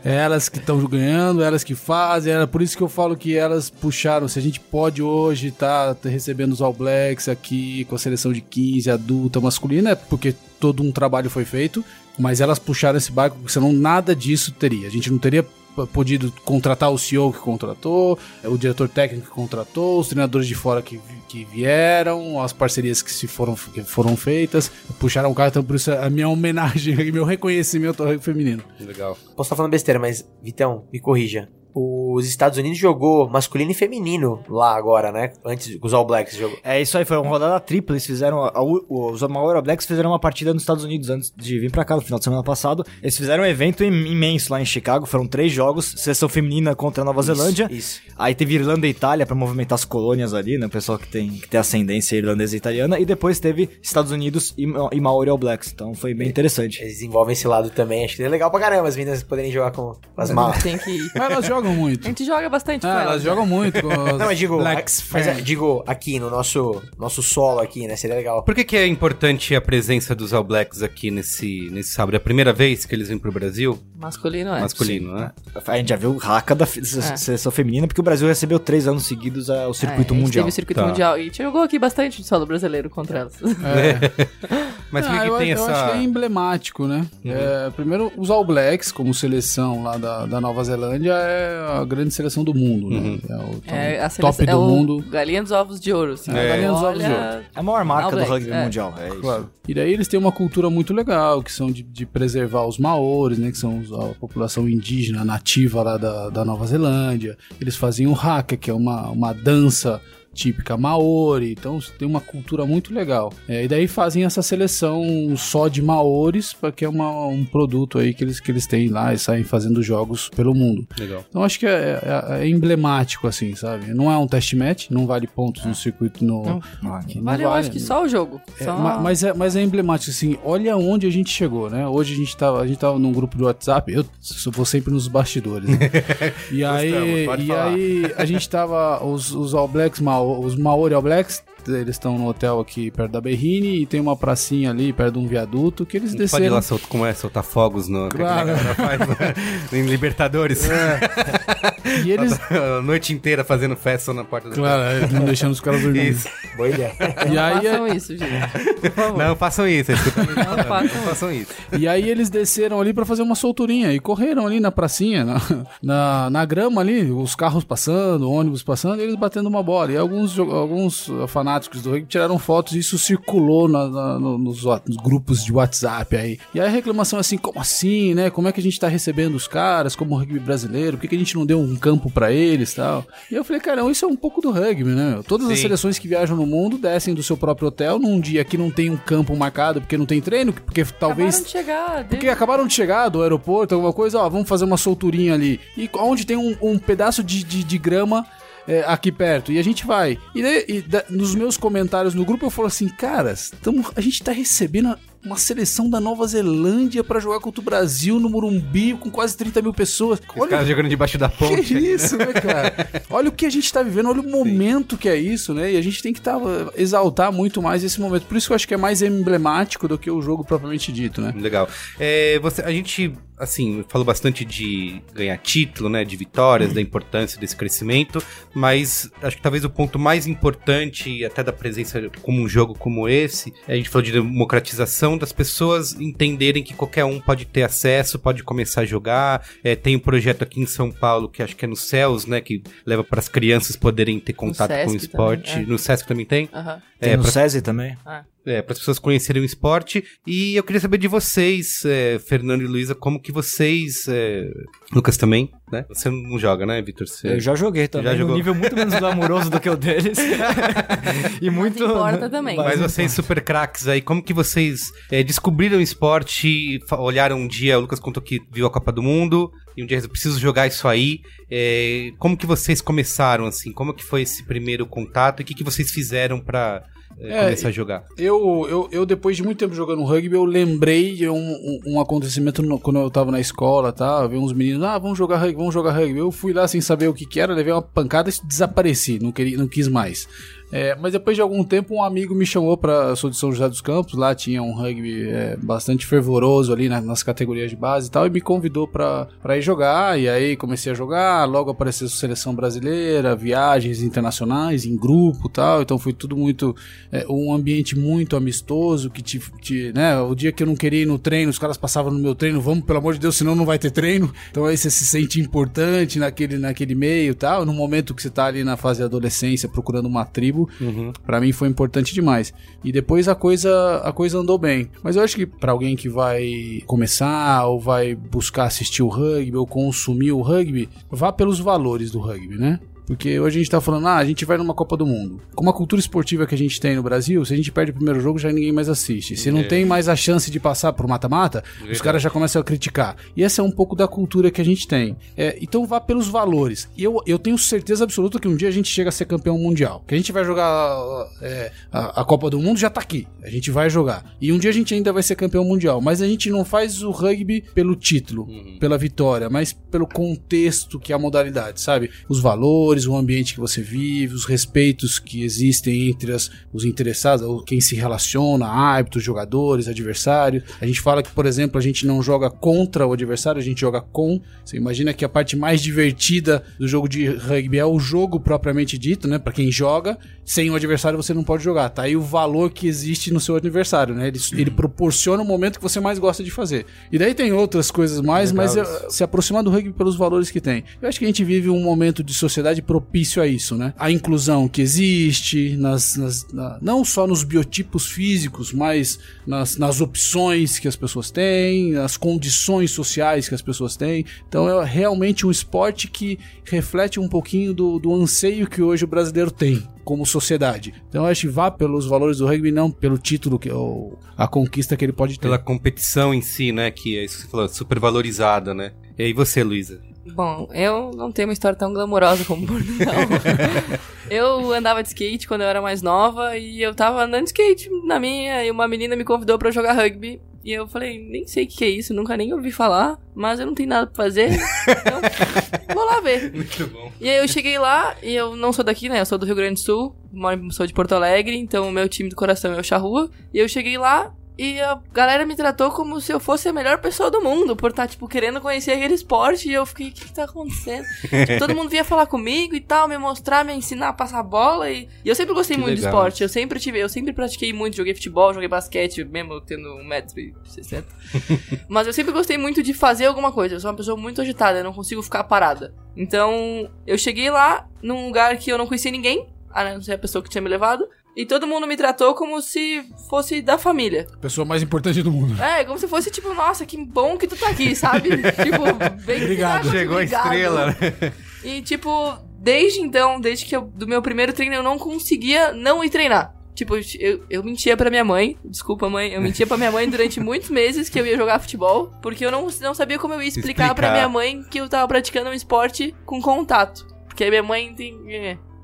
É elas que estão ganhando, elas que fazem, é por isso que eu falo que elas puxaram. Se a gente pode hoje estar recebendo os All Blacks aqui com a seleção de 15 adulta masculina, é porque todo um trabalho foi feito, mas elas puxaram esse barco, senão nada disso teria. A gente não teria podido contratar o CEO que contratou, o diretor técnico que contratou, os treinadores de fora que, que vieram, as parcerias que se foram, que foram feitas, puxaram o cara, então por isso a minha homenagem, meu reconhecimento ao feminino. Legal. Posso estar falando besteira, mas, Vitão, me corrija. Os Estados Unidos jogou masculino e feminino lá agora, né? Antes os All Blacks jogou. É isso aí, foi uma rodada tripla. Eles fizeram. a- a- os Maori All Blacks fizeram uma partida nos Estados Unidos antes de vir pra cá no final de semana passado. Eles fizeram um evento im- imenso lá em Chicago. Foram três jogos: seleção feminina contra a Nova Zelândia. Isso. Aí teve Irlanda e Itália pra movimentar as colônias ali, né? O pessoal que tem, que tem ascendência irlandesa e italiana. E depois teve Estados Unidos e, e Maori All Blacks. Então foi bem interessante. Eles desenvolvem esse lado também. Acho que é legal pra caramba as meninas poderem jogar com as malas. Tem que ir. Mas elas jogam muito. A gente joga bastante com Ah, elas. elas jogam muito com os Não, mas digo, Blacks mas, é, digo aqui no nosso, nosso solo aqui, né? Seria legal. Por que, que é importante a presença dos All Blacks aqui nesse, nesse sábado? É a primeira vez que eles vêm pro Brasil? Masculino é. Masculino, né? A gente já viu raca da fe- seleção feminina, porque o Brasil recebeu três anos seguidos é, o circuito É, a gente mundial. Teve o circuito Tá. mundial. E a gente jogou aqui bastante de solo brasileiro contra elas. Mas Ah, que, eu, tem eu essa... acho que é emblemático, né? É, primeiro, os All Blacks, como seleção lá da, da Nova Zelândia, é a grande seleção do mundo, né? É o top, É a top seleção, do é o mundo. Galinha dos ovos de ouro. Assim, É, Galinha dos ovos de ouro. É a maior marca do rugby é. mundial. É isso. Claro. E daí eles têm uma cultura muito legal, que são de, de preservar os maores, né? Que são os- a população indígena nativa lá da, da Nova Zelândia. Eles faziam o haka, que é uma, uma dança típica maori, então tem uma cultura muito legal. É, e daí fazem essa seleção só de maores, porque é uma- um produto aí que eles, que eles têm lá e saem fazendo jogos pelo mundo. Legal. Então acho que é, é- é emblemático, assim, sabe? Não é um test match, não vale pontos no circuito no. Não. não Vale, eu acho que só o jogo. é, Só- ma- mas, é, mas é emblemático, assim, olha onde a gente chegou, né? Hoje a gente tava, a gente tava num grupo do WhatsApp, eu vou sempre nos bastidores, né? E aí, pode e falar. aí a gente tava, os, os All Blacks, Mao- os Maori All Blacks, eles estão no hotel aqui perto da Berrine e tem uma pracinha ali perto de um viaduto que eles A gente pode ir desceram. lá soltar, como é, soltar fogos no, Claro. faz, né? em Libertadores. E eles, a noite inteira fazendo festa na porta do claro, é, não deixando os caras dormindo. Isso. Boa ideia. E Não aí, façam isso, gente. Não façam isso, escuta Não façam não façam isso. E aí eles desceram ali pra fazer uma solturinha e correram ali na pracinha, na, na, na grama ali, os carros passando, o ônibus passando, e eles batendo uma bola. E alguns, alguns fanáticos do rugby tiraram fotos e isso circulou na- na- no- nos, nos grupos de WhatsApp aí. E aí a reclamação é assim, como assim, né? Como é que a gente tá recebendo os caras como rugby brasileiro? Por que, que a gente não deu um campo pra eles e tal? E eu falei, cara, isso é um pouco do rugby, né? Todas as Sim. seleções que viajam no mundo descem do seu próprio hotel num dia que não tem um campo marcado porque não tem treino, porque talvez Acabaram de chegar. porque acabaram de chegar do aeroporto, alguma coisa, ó, vamos fazer uma solturinha ali. E onde tem um, um pedaço de, de, de grama é, aqui perto. E a gente vai. E, e da- nos meus comentários no grupo eu falo assim, caras, tamo, a gente tá recebendo uma seleção da Nova Zelândia pra jogar contra o Brasil no Morumbi com quase 30 mil pessoas. Os caras jogando debaixo da ponte. Que isso, né, cara? Olha o que a gente tá vivendo, olha o momento que é isso, né? E a gente tem que tá, exaltar muito mais esse momento. Por isso que eu acho que é mais emblemático do que o jogo propriamente dito, né? Legal. É, você, a gente, assim, falou bastante de ganhar título, né? De vitórias, da importância desse crescimento, mas acho que talvez o ponto mais importante, até da presença como um jogo como esse, a gente falou de democratização das pessoas entenderem que qualquer um pode ter acesso, pode começar a jogar. É, tem um projeto aqui em São Paulo que acho que é no Céus, né? Que leva para as crianças poderem ter contato com o esporte. também, é. No Sesc também tem? Aham. Tem É, no pra- SESI também? É, para as pessoas conhecerem o esporte. E eu queria saber de vocês, é, Fernando e Luísa, como que vocês. é, Lucas também, né? Você não joga, né, Vitor? Você... Eu já joguei também, Já jogou. nível muito menos glamouroso do que o deles. e muito... importa também. Mas vocês, super craques aí, como que vocês é, descobriram o esporte, olharam um dia, o Lucas contou que viu a Copa do Mundo, e um dia eu preciso jogar isso aí. É, como que vocês começaram, assim? Como que foi esse primeiro contato e o que, que vocês fizeram pra é, É, começar a jogar? Eu, eu, eu, depois de muito tempo jogando rugby, eu lembrei de um, um, um acontecimento no- quando eu tava na escola, tá? Eu vi uns meninos, ah, vamos jogar rugby, vamos jogar rugby. Eu fui lá sem saber o que que era, levei uma pancada e desapareci, não, queria, não quis mais. É, mas depois de algum tempo, um amigo me chamou pra. Sou de São José dos Campos, lá tinha um rugby é, bastante fervoroso ali na- nas categorias de base e tal, e me convidou pra ir jogar. E aí comecei a jogar, logo apareceu a seleção brasileira, viagens internacionais, em grupo e tal. Então foi tudo muito. é, um ambiente muito amistoso, que te, te- né, o dia que eu não queria ir no treino, os caras passavam no meu treino, vamos, pelo amor de Deus, senão não vai ter treino. Então aí você se sente importante naquele, naquele meio tal. No momento que você tá ali na fase de adolescência, procurando uma tribo, Pra mim foi importante demais. E depois a coisa a coisa andou bem. Mas eu acho que pra alguém que vai começar ou vai buscar assistir o rugby ou consumir o rugby, vá pelos valores do rugby, né? Porque hoje a gente tá falando, ah, a gente vai numa Copa do Mundo. Com a cultura esportiva que a gente tem no Brasil, se a gente perde o primeiro jogo, já ninguém mais assiste. Se não tem mais a chance de passar pro mata-mata, os caras já começam a criticar. E essa é um pouco da cultura que a gente tem. É, então vá pelos valores. E eu, eu tenho certeza absoluta que um dia a gente chega a ser campeão mundial. Que a gente vai jogar é, a, a Copa do Mundo já tá aqui. A gente vai jogar. E um dia a gente ainda vai ser campeão mundial. Mas a gente não faz o rugby pelo título, pela vitória, mas pelo contexto que é a modalidade, sabe? Os valores, o ambiente que você vive, os respeitos que existem entre as, os interessados, ou quem se relaciona, árbitros, jogadores, adversários. A gente fala que, por exemplo, a gente não joga contra o adversário, a gente joga com. Você imagina que a parte mais divertida do jogo de rugby é o jogo propriamente dito, né? Pra quem joga, sem o adversário você não pode jogar. Tá aí o valor que existe no seu adversário, né? Ele, ele proporciona o momento que você mais gosta de fazer. E daí tem outras coisas mais, mas Legal eh, se aproximar do rugby pelos valores que tem. Eu acho que a gente vive um momento de sociedade propício a isso, né? A inclusão que existe, nas, nas- na- não só nos biotipos físicos, mas nas, nas opções que as pessoas têm, nas condições sociais que as pessoas têm. Então é realmente um esporte que reflete um pouquinho do, do anseio que hoje o brasileiro tem como sociedade. Então acho que vá pelos valores do rugby, não pelo título que ou a conquista que ele pode ter. Pela competição em si, né? Que é isso que você falou, super valorizada, né? E aí você, Luísa? Bom, eu não tenho uma história tão glamourosa como Portugal. eu andava de skate quando eu era mais nova e eu tava andando de skate na minha e uma menina me convidou pra jogar rugby. E eu falei, nem sei o que que é isso, nunca nem ouvi falar, mas eu não tenho nada pra fazer, então vou lá ver. Muito bom. E aí eu cheguei lá, e eu não sou daqui, né? Eu sou do Rio Grande do Sul, moro, sou de Porto Alegre, então o meu time do coração é o Charrua. E eu cheguei lá e a galera me tratou como se eu fosse a melhor pessoa do mundo, por estar, tipo, querendo conhecer aquele esporte. E eu fiquei, o que, que tá acontecendo? Tipo, todo mundo vinha falar comigo e tal, me mostrar, me ensinar a passar bola. E, e eu sempre gostei Que muito legal. de esporte. Eu sempre tive, eu sempre pratiquei muito, joguei futebol, joguei basquete, mesmo tendo 1,60m. Mas eu sempre gostei muito de fazer alguma coisa. Eu sou uma pessoa muito agitada, eu não consigo ficar parada. Então, eu cheguei lá num lugar que eu não conhecia ninguém, a não ser a pessoa que tinha me levado. E todo mundo me tratou como se fosse da família. Pessoa mais importante do mundo. É, como se fosse tipo, nossa, que bom que tu tá aqui, sabe? tipo, bem Obrigado. Chegou a estrela, né? E tipo, desde então, desde que eu, do meu primeiro treino, eu não conseguia não ir treinar. Tipo, eu, eu mentia pra minha mãe, desculpa mãe, eu mentia pra minha mãe durante muitos meses que eu ia jogar futebol, porque eu não, não sabia como eu ia explicar, pra Explicar. minha mãe que eu tava praticando um esporte com contato. Porque a minha mãe tem.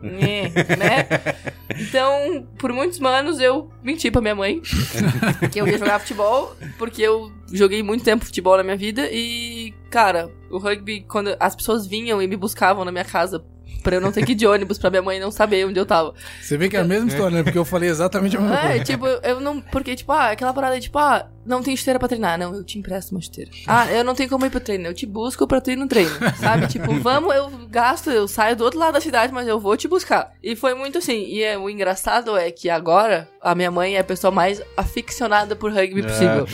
É, né? Então, por muitos anos eu menti pra minha mãe que eu ia jogar futebol, porque eu joguei muito tempo futebol na minha vida e, cara, o rugby, quando as pessoas vinham e me buscavam na minha casa pra eu não ter que ir de ônibus, pra minha mãe não saber onde eu tava. Você vê que é a mesma história, né? Porque eu falei exatamente a mesma É, coisa. tipo, eu não. Porque, tipo, ah, aquela parada de, tipo, ah, não tem esteira pra treinar. Não, eu te empresto uma esteira. Ah, eu não tenho como ir pro treino. Eu te busco pra tu ir no treino. Sabe? Tipo, vamos, eu gasto, eu saio do outro lado da cidade, mas eu vou te buscar. E foi muito assim. E é, o engraçado é que agora a minha mãe é a pessoa mais aficionada por rugby possível.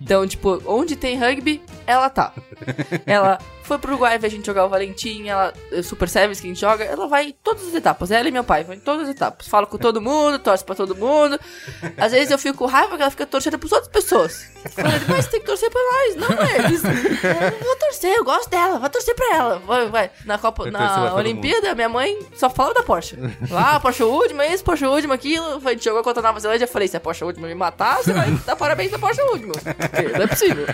Então, tipo, onde tem rugby, ela tá. Ela foi pro Uruguai ver a gente jogar o Valentim, ela, o Super Service que a gente joga, ela vai em todas as etapas. Ela e meu pai vão em todas as etapas. Fala com todo mundo, torce pra todo mundo. Às vezes eu fico com raiva que ela fica torcendo pras outras pessoas. Falando, mas tem que torcer pra nós, não eles. Eu vou torcer, eu gosto dela, vai torcer pra ela. Vai, vai. Na Copa, na Olimpíada, minha mãe só falava da Porsche. Lá, Porsche Woodman, isso, Porsche Woodman, aquilo. A gente jogou contra a Nova Zelândia, eu falei, se a Porsche Woodman me matar, você vai dar parabéns pra Porsche. Porque Não é possível.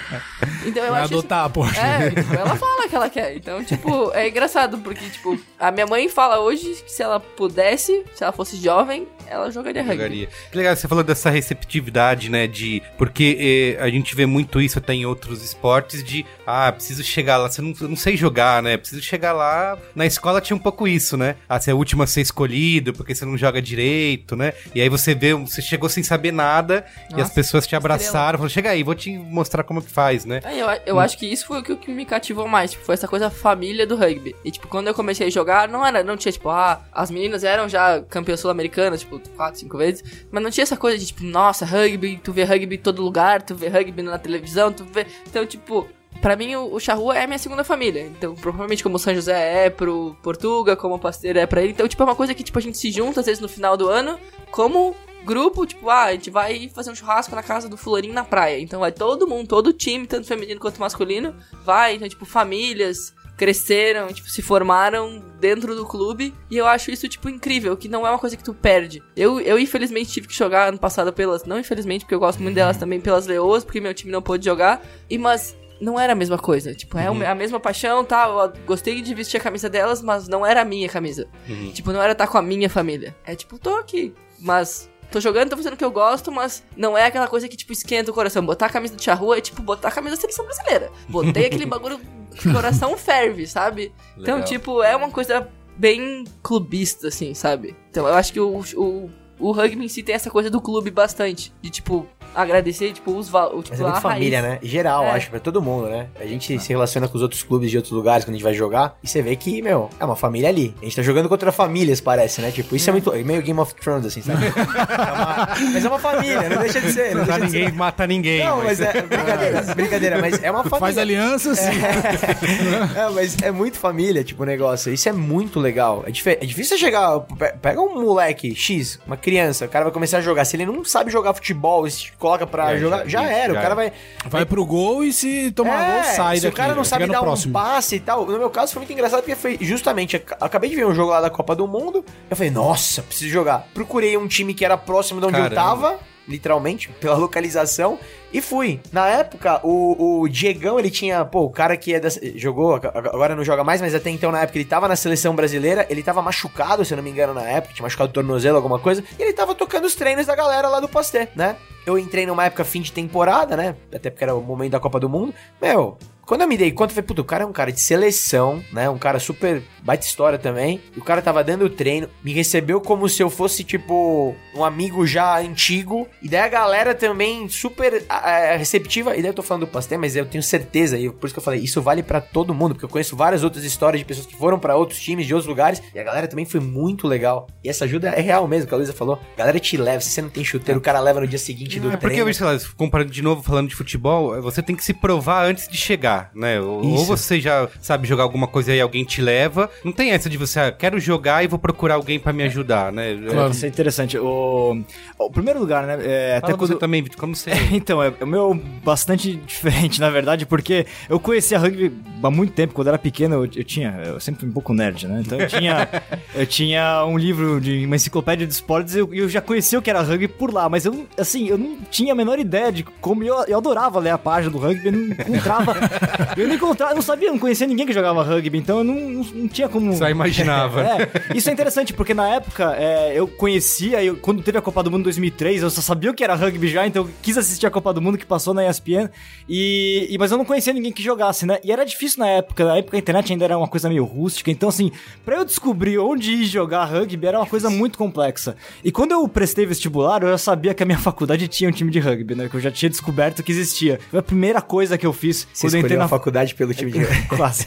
Então eu Vai acho isso- adotar a Porsche. é, tipo, ela fala que ela quer. Então, tipo, é engraçado, porque, tipo, a minha mãe fala hoje que se ela pudesse, se ela fosse jovem, ela jogaria rugby. Jogaria. Que legal, você falou dessa receptividade, né? De. Porque eh, a gente vê muito isso até em outros esportes de. Ah, preciso chegar lá. Você não, não sei jogar, né? Preciso chegar lá. Na escola tinha um pouco isso, né? Ah, você é a última a ser escolhido, porque você não joga direito, né? E aí você vê, você chegou sem saber nada e Nossa, as pessoas te abraçaram, falaram, chega aí, vou te mostrar como que faz, né? Aí eu, eu acho que isso foi o que, o que me cativou mais, tipo, foi essa coisa família do rugby. E, tipo, quando eu comecei a jogar, não era, não tinha, tipo, ah, as meninas eram já campeãs sul-americanas, tipo, quatro, cinco vezes, mas não tinha essa coisa de, tipo, nossa, rugby, tu vê rugby em todo lugar, tu vê rugby na televisão, tu vê... Então, tipo... Pra mim, o, Charrua é minha segunda família. Então, provavelmente como o São José é pro Portuga, como o Pasteiro é pra ele. Então, tipo, é uma coisa que, tipo, a gente se junta, às vezes, no final do ano, como grupo, tipo, ah, a gente vai fazer um churrasco na casa do fularinho na praia. Então vai todo mundo, todo time, tanto feminino quanto masculino, vai, então, tipo, famílias cresceram, tipo, se formaram dentro do clube. E eu acho isso, tipo, incrível, que não é uma coisa que tu perde. Eu, eu infelizmente, tive que jogar ano passado pelas... Não infelizmente, porque eu gosto muito delas também, pelas Leoas, porque meu time não pôde jogar. E, mas... Não era a mesma coisa, tipo, é a mesma paixão, tá? Eu gostei de vestir a camisa delas, mas não era a minha camisa. Tipo, não era estar com a minha família. É tipo, tô aqui, mas tô jogando, tô fazendo o que eu gosto, mas não é aquela coisa que, tipo, esquenta o coração. Botar a camisa do Charrua é, tipo, botar a camisa da seleção brasileira. Botei aquele bagulho, o coração ferve, sabe? Então, Legal. tipo, é uma coisa bem clubista, assim, sabe? Então, eu acho que o, o, o rugby em si tem essa coisa do clube bastante. De, tipo, agradecer, tipo, os val- o tipo, Mas é muito a família, raiz. né? Geral, É. acho, pra todo mundo, né? A gente se relaciona com os outros clubes de outros lugares quando a gente vai jogar e você vê que, meu, é uma família ali. A gente tá jogando contra famílias, parece, né? Tipo, isso é, muito. meio Game of Thrones, assim, sabe? É uma- mas é uma família, não deixa de ser. Não Não ninguém, ser. mata ninguém. Não, mas é brincadeira, brincadeira, mas é uma família. Faz alianças. É, mas é muito família, tipo, o negócio. Isso é muito legal. É, dife- é difícil você chegar. pe- Pega um moleque X, uma criança, o cara vai começar a jogar. Se ele não sabe jogar futebol, e se coloca pra É, jogar, já- já, era. já o cara era. vai. Vai pro gol e se tomar gol, sai se daqui. o cara não sabe dar próximo. um passe e tal. No meu caso foi muito engraçado porque foi justamente. ac- Acabei de ver um jogo lá da Copa do Mundo. Eu falei, nossa, preciso jogar. Procurei um time que era próximo de onde eu Caramba. tava. Literalmente, pela localização. E fui. Na época, o, o Diegão, ele tinha. Pô, o cara que é da, jogou, ag- agora não joga mais, mas até então na época ele tava na seleção brasileira. Ele tava machucado, se eu não me engano, na época. Tinha machucado o tornozelo, alguma coisa. E ele tava tocando os treinos da galera lá do Pasteur, né? Eu entrei numa época fim de temporada, né? Até porque era o momento da Copa do Mundo. Meu, quando eu me dei conta, eu falei, puta, o cara é um cara de seleção, né? Um cara super baita história também. E o cara tava dando treino, me recebeu como se eu fosse, tipo, um amigo já antigo. E daí a galera também super ah, receptiva. E daí eu tô falando do Pasteur, mas eu tenho certeza, e por isso que eu falei, isso vale pra todo mundo, porque eu conheço várias outras histórias de pessoas que foram pra outros times de outros lugares. E a galera também foi muito legal. E essa ajuda é real mesmo, que a Luísa falou. A galera te leva, se você não tem chuteiro, o cara leva no dia seguinte do É porque, treino. sei lá, comparando de novo, falando de futebol, você tem que se provar antes de chegar, né? Ou, ou você já sabe jogar alguma coisa e alguém te leva. Não tem essa de você, ah, quero jogar e vou procurar alguém pra me ajudar, né? Claro. Isso é interessante. O, o primeiro lugar, né? É, Fala até você quando. também, Vitor, como você... Então, é o meu bastante diferente, na verdade, porque eu conhecia rugby há muito tempo. Quando eu era pequeno, eu, eu tinha. Eu sempre fui um pouco nerd, né? Então eu tinha. eu tinha um livro de uma enciclopédia de esportes e eu, eu já conhecia o que era rugby por lá, mas eu, assim, eu não tinha a menor ideia de como. Eu, eu adorava ler a página do rugby, eu não encontrava eu não encontrava, não sabia, não conhecia ninguém que jogava rugby, então eu não, não, não tinha como. Só imaginava. É, isso é interessante, porque na época é, eu conhecia, eu, quando teve a Copa do Mundo em 2003, eu só sabia o que era rugby já, então eu quis assistir a Copa do Mundo que passou na ESPN, e, e, mas eu não conhecia ninguém que jogasse, né? E era difícil na época, na época a internet ainda era uma coisa meio rústica, então assim, pra eu descobrir onde ir jogar rugby era uma coisa muito complexa. E quando eu prestei vestibular, eu já sabia que a minha faculdade tinha um time de rugby, né? Que eu já tinha descoberto que existia. Foi a primeira coisa que eu fiz Você quando eu entrei escolheu na faculdade pelo time de Quase.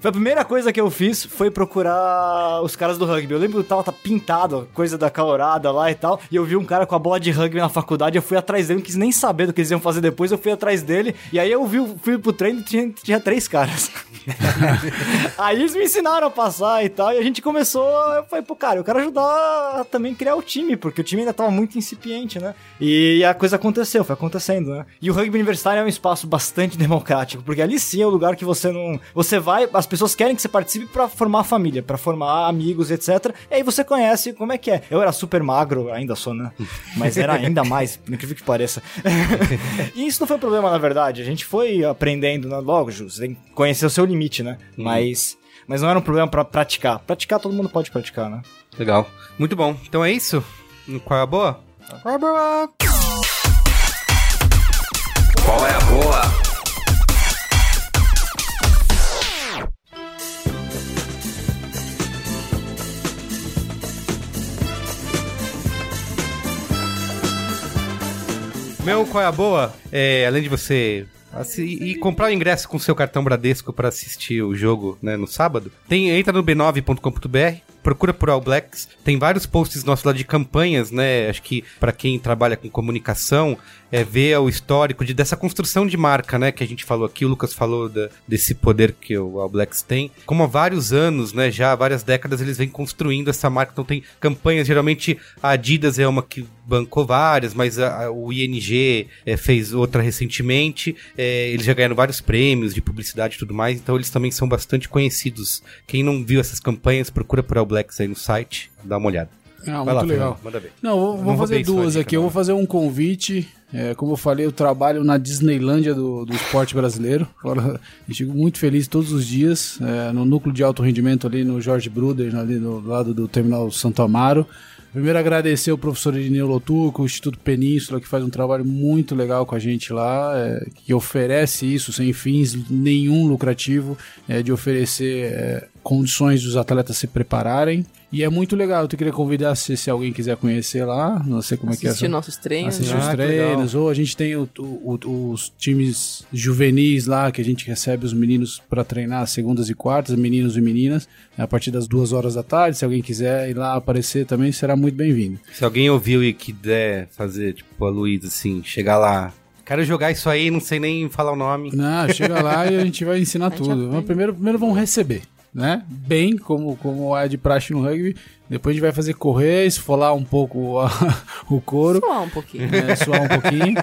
Foi a primeira coisa que eu fiz foi procurar os caras do rugby. Eu lembro que tava tá pintado, coisa da calorada lá e tal. E eu vi um cara com a bola de rugby na faculdade. Eu fui atrás dele, não quis nem saber do que eles iam fazer depois. Eu fui atrás dele. E aí eu vi, fui pro treino e tinha, tinha três caras. aí eles me ensinaram a passar e tal. E a gente começou. Eu falei, pô, cara, eu quero ajudar a também criar o time, porque o time ainda tava muito incipiente, né? E a coisa aconteceu, foi acontecendo, né? E o rugby universitário é um espaço bastante democrático, porque ali sim é o lugar que você não. Você vai, as pessoas querem que você participe para formar família, para formar amigos, etc. E aí você conhece como é que é. Eu era super magro, ainda sou, né? Mas era ainda mais, por incrível que pareça. e isso não foi um problema, na verdade. A gente foi aprendendo, né? logo, Ju, você tem que conhecer o seu limite, né? Mas. Mas não era um problema para praticar. Praticar todo mundo pode praticar, né? Legal. Muito bom. Então é isso? Qual é a boa? Qual é a boa? Qual é a boa? Meu, qual é a boa? É, além de você assi- e comprar o ingresso com seu cartão Bradesco para assistir o jogo né, no sábado, tem, entra no b9.com.br, procura por All Blacks, tem vários posts nossos lá de campanhas, né? Acho que para quem trabalha com comunicação, é ver o histórico de, dessa construção de marca, né? Que a gente falou aqui, o Lucas falou da- desse poder que o All Blacks tem. Como há vários anos, né? Já há várias décadas eles vêm construindo essa marca. Então tem campanhas, geralmente a Adidas é uma que bancou várias, mas a- a- o ING é, fez outra recentemente. É, eles já ganharam vários prêmios de publicidade e tudo mais, então eles também são bastante conhecidos. Quem não viu essas campanhas, procura por All Blacks aí no site, dá uma olhada. Ah, Vai muito lá, legal. Manda ver. Não, vou, vou fazer duas aqui. Eu vou fazer um convite. É, como eu falei, eu trabalho na Disneylândia do, do esporte brasileiro. Eu fico muito feliz todos os dias. é, no núcleo de alto rendimento ali no Jorge Bruder, ali no lado do terminal Santo Amaro. Primeiro agradecer o professor Irineu Lotuco, o Instituto Península, que faz um trabalho muito legal com a gente lá, é, que oferece isso sem fins nenhum lucrativo, é, de oferecer é, condições dos atletas se prepararem. E é muito legal, eu queria convidar se, se alguém quiser conhecer lá, não sei como é que é. Assistir nossos treinos. assistir Ah, os treinos, ou a gente tem o- o- o- os times juvenis lá, que a gente recebe os meninos para treinar segundas e quartas, meninos e meninas, a partir das duas horas da tarde. Se alguém quiser ir lá aparecer também, será muito bem-vindo. Se alguém ouviu e quiser fazer, tipo, a Luísa, assim, chegar lá. Quero jogar isso aí, não sei nem falar o nome. Não, chega lá e a gente vai ensinar tudo. Mas primeiro, primeiro vamos receber, né? Bem, como, como é de praxe no rugby. Depois a gente vai fazer correr, esfolar um pouco a- o couro. Suar um pouquinho. é, suar um pouquinho.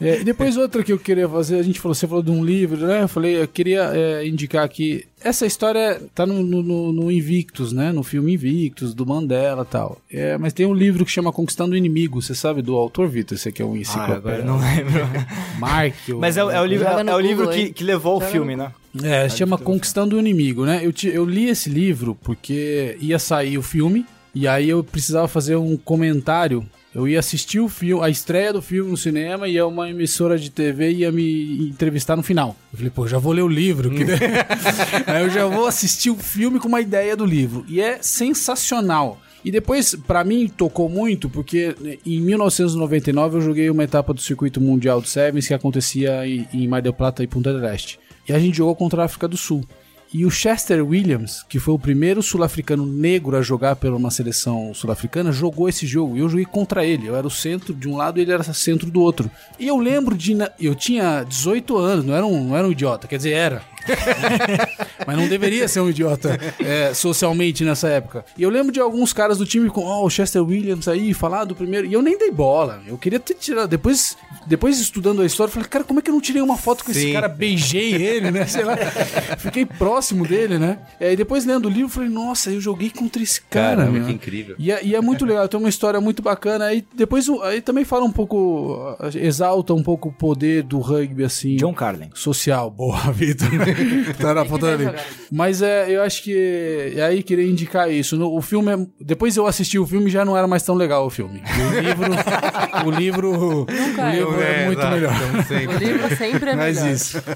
É, e depois outra que eu queria fazer, a gente falou, você falou de um livro, né? Eu falei, eu queria é, indicar aqui. Essa história tá no, no- no- Invictus, né? No filme Invictus, do Mandela e tal. É, mas tem um livro que chama Conquistando o Inimigo, você sabe do autor, Vitor? Esse aqui é um Ah, enciclopédia. agora não lembro. Mark. Mas é, o- é o livro, é, o livro que, que levou ao Joga filme, né? É, se chama Conquistando o Inimigo, né? Eu, ti- eu li esse livro porque ia sair o filme e aí eu precisava fazer um comentário. Eu ia assistir o filme, a estreia do filme no cinema e uma emissora de TV ia me entrevistar no final. Eu falei, pô, já vou ler o livro. que- aí eu já vou assistir o filme com uma ideia do livro. E é sensacional. E depois, pra mim, tocou muito, porque em 1999 eu joguei uma etapa do circuito mundial de Sevens que acontecia em, em Mar del Plata e Punta del Este. E a gente jogou contra a África do Sul. E o Chester Williams, que foi o primeiro sul-africano negro a jogar pela uma seleção sul-africana, jogou esse jogo. E eu joguei contra ele. Eu era o centro de um lado e ele era centro do outro. E eu lembro de. Eu tinha 18 anos, não era um, não era um idiota, quer dizer, era. mas não deveria ser um idiota é, socialmente nessa época. E eu lembro de alguns caras do time com, ó, o Chester Williams aí, falar do primeiro. E eu nem dei bola. Eu queria ter tirado. Depois, depois estudando a história, eu falei, cara, como é que eu não tirei uma foto com esse Sim. cara? Beijei ele, né? Sei lá. Fiquei próximo dele, né? E depois lendo o livro, eu falei, nossa, eu joguei contra esse cara, Caramba, que incrível. E é, e é muito legal, tem uma história muito bacana. Aí depois aí também fala um pouco, exalta um pouco o poder do rugby, assim. John Carlin. Social. Boa, Vitor. tá na ponta da vai língua. jogar. Mas é, eu acho que. E aí queria indicar isso. No- o filme é- Depois eu assisti o filme já não era mais tão legal o filme. O livro. o livro. Nunca o é. livro é, muito exato, melhor. então. O livro sempre é Mas melhor. isso.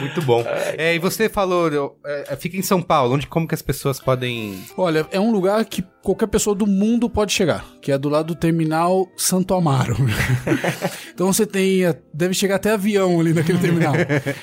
Muito bom. É, e você falou, eu- é, fica em São Paulo, onde como que as pessoas podem. Olha, é um lugar que qualquer pessoa do mundo pode chegar, que é do lado do terminal Santo Amaro. então você tem, deve chegar até avião ali naquele terminal.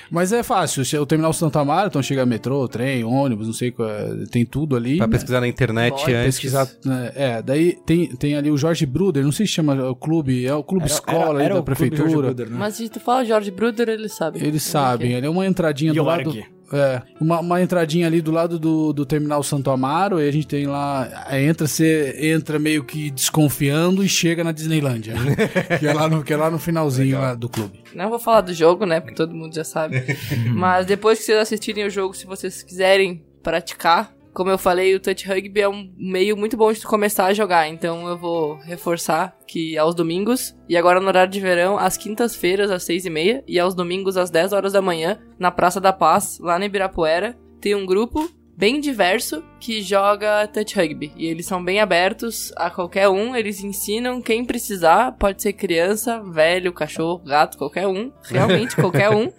Mas é fácil, o terminal Santo Amaro, então chega metrô, trem, ônibus, não sei, qual é, tem tudo ali. Pra pesquisar na internet Pode antes. pesquisar, né, é, daí tem, tem ali o Jorge Bruder, não sei se chama o clube, é o clube escola aí da o Clube Jorge prefeitura. Bruder, né? Mas se tu fala George Bruder, ele sabe. Eles sabem, ele é uma entradinha do Jorge. lado. É, uma, uma entradinha ali do lado do, do terminal Santo Amaro, e a gente tem lá. aí Entra, você entra meio que desconfiando e chega na Disneylândia. que, é lá no, que é lá no finalzinho lá do clube. Não vou falar do jogo, né? Porque todo mundo já sabe. Mas depois que vocês assistirem o jogo, se vocês quiserem praticar, como eu falei, o touch rugby é um meio muito bom de tu começar a jogar. Então eu vou reforçar que aos domingos, e agora no horário de verão, às quintas-feiras, às seis e meia, e aos domingos, às 10 horas da manhã, na Praça da Paz, lá no Ibirapuera, tem um grupo bem diverso que joga touch rugby. E eles são bem abertos a qualquer um, eles ensinam quem precisar, pode ser criança, velho, cachorro, gato, qualquer um, realmente qualquer um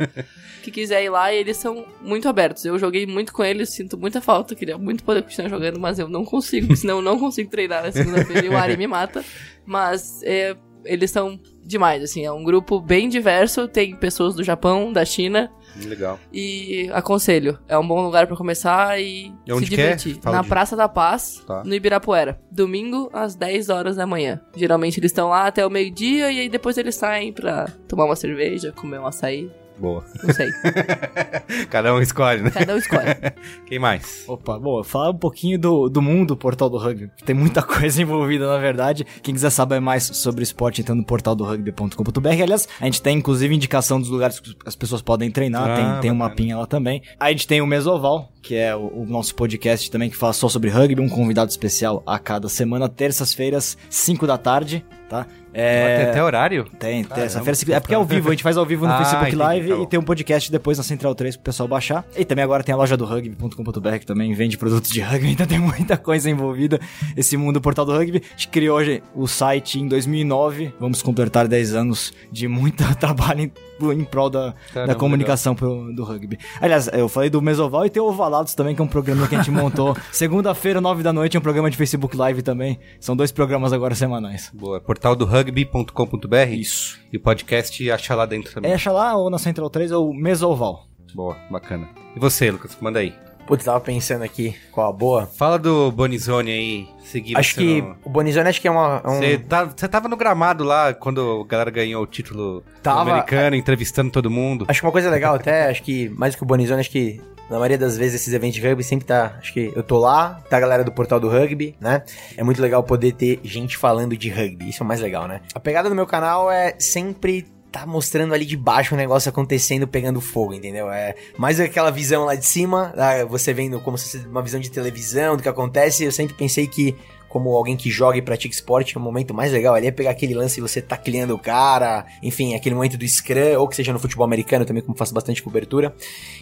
que quiser ir lá, e eles são muito abertos. Eu joguei muito com eles, sinto muita falta, queria muito poder continuar jogando, mas eu não consigo, senão eu não consigo treinar na segunda-feira e o Ari me mata. Mas é, eles são demais, assim, é um grupo bem diverso, tem pessoas do Japão, da China, Legal. e aconselho, é um bom lugar pra começar e E onde se é? divertir. Fala Na de- Praça da Paz, Tá. no Ibirapuera. Domingo, às 10 horas da manhã. Geralmente eles estão lá até o meio-dia e aí depois eles saem pra tomar uma cerveja, comer um açaí. Boa. Não sei. Cada um escolhe, né? Cada um escolhe. Quem mais? Opa, bom, falar um pouquinho do, do mundo portal do rugby. Tem muita coisa envolvida, na verdade. Quem quiser saber mais sobre o esporte, entra no portal do rugby.com.br. Aliás, a gente tem inclusive indicação dos lugares que as pessoas podem treinar. Ah, tem, tem um mapinha lá também. Aí a gente tem o Mesoval, que é o, o nosso podcast também que fala só sobre rugby. Um convidado especial a cada semana, terças-feiras, 5 da tarde, tá? É... Tem até horário? Tem, terça-feira. É porque é ao vivo, a gente faz ao vivo no Ah, Facebook entendi, Live tá e tem um podcast depois na Central 3 pro pessoal baixar. E também agora tem a loja do rugby.com.br que também vende produtos de rugby, então tem muita coisa envolvida esse mundo portal do rugby. A gente criou hoje o site em 2009, vamos completar 10 anos de muito trabalho em, prol da, Caramba, da comunicação pro- do rugby. Aliás, eu falei do Mesoval e tem o Ovalados também, que é um programa que a gente montou. Segunda-feira, 9 da noite, é um programa de Facebook Live também. São dois programas agora semanais. Boa. Portal do rugby.com.br. Isso. E o podcast acha lá dentro também. É, acha lá ou na Central 3 ou Mesoval. Boa, bacana. E você, Lucas? Manda aí. Putz, tava pensando aqui qual a boa. Fala do Bonizone aí, seguindo. Acho você que no- o Bonizone acho que é uma. é um- Você, tá, você tava no gramado lá quando a galera ganhou o título Tava. americano, entrevistando todo mundo. Acho que uma coisa legal até, acho que mais do que o Bonizone, acho que na maioria das vezes esses eventos de rugby sempre tá, acho que eu tô lá, tá a galera do portal do rugby, né? É muito legal poder ter gente falando de rugby, isso é o mais legal, né? A pegada do meu canal é sempre tá mostrando ali de baixo um negócio acontecendo, pegando fogo, entendeu? É mais aquela visão lá de cima, lá você vendo como se fosse uma visão de televisão do que acontece, eu sempre pensei que como alguém que joga e pratica esporte, o momento mais legal ali é pegar aquele lance e você tacleando o cara, enfim, aquele momento do scrum, ou que seja no futebol americano também, como faço bastante cobertura.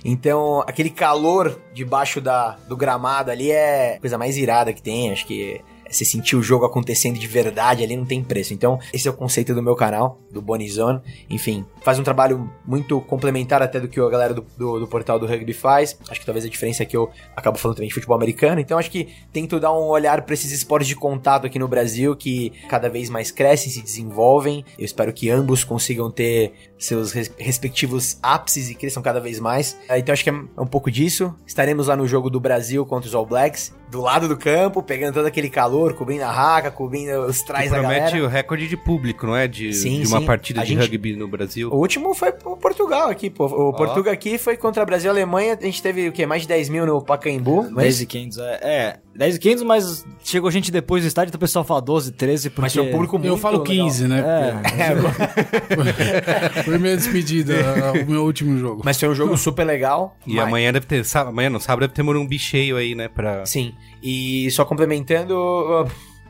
Então, aquele calor debaixo da, do gramado ali é a coisa mais irada que tem, acho que você sentir o jogo acontecendo de verdade ali não tem preço. Então, esse é o conceito do meu canal, do Bonizone. Enfim, faz um trabalho muito complementar até do que a galera do, do, do portal do rugby faz. Acho que talvez a diferença é que eu acabo falando também de futebol americano. Então, acho que tento dar um olhar para esses esportes de contato aqui no Brasil que cada vez mais crescem, se desenvolvem. Eu espero que ambos consigam ter seus res- respectivos ápices e cresçam cada vez mais. Eh, Então, acho que é um pouco disso. Estaremos lá no jogo do Brasil contra os All Blacks. do lado do campo, pegando todo aquele calor, cobrindo a raca, cobrindo os trás da Promete galera. o recorde de público, não é? De, Sim, de uma sim. partida A de gente- rugby no Brasil. O último foi o Portugal aqui, pô. O Portugal aqui foi contra Brasil e Alemanha. A gente teve o quê? Mais de 10 mil no Pacaembu. Mas, 10 e 500, é. É, 10 e 500, mas chegou gente depois do estádio, então o pessoal fala 12, 13, porque... mas foi um público muito Eu falo legal. 15, né? É, Foi minha despedida, o meu último jogo. Mas foi um jogo super legal. E mas- amanhã deve ter. sá- Amanhã não, sábado deve ter Morumbi cheio aí, né? Pra... Sim. E só complementando,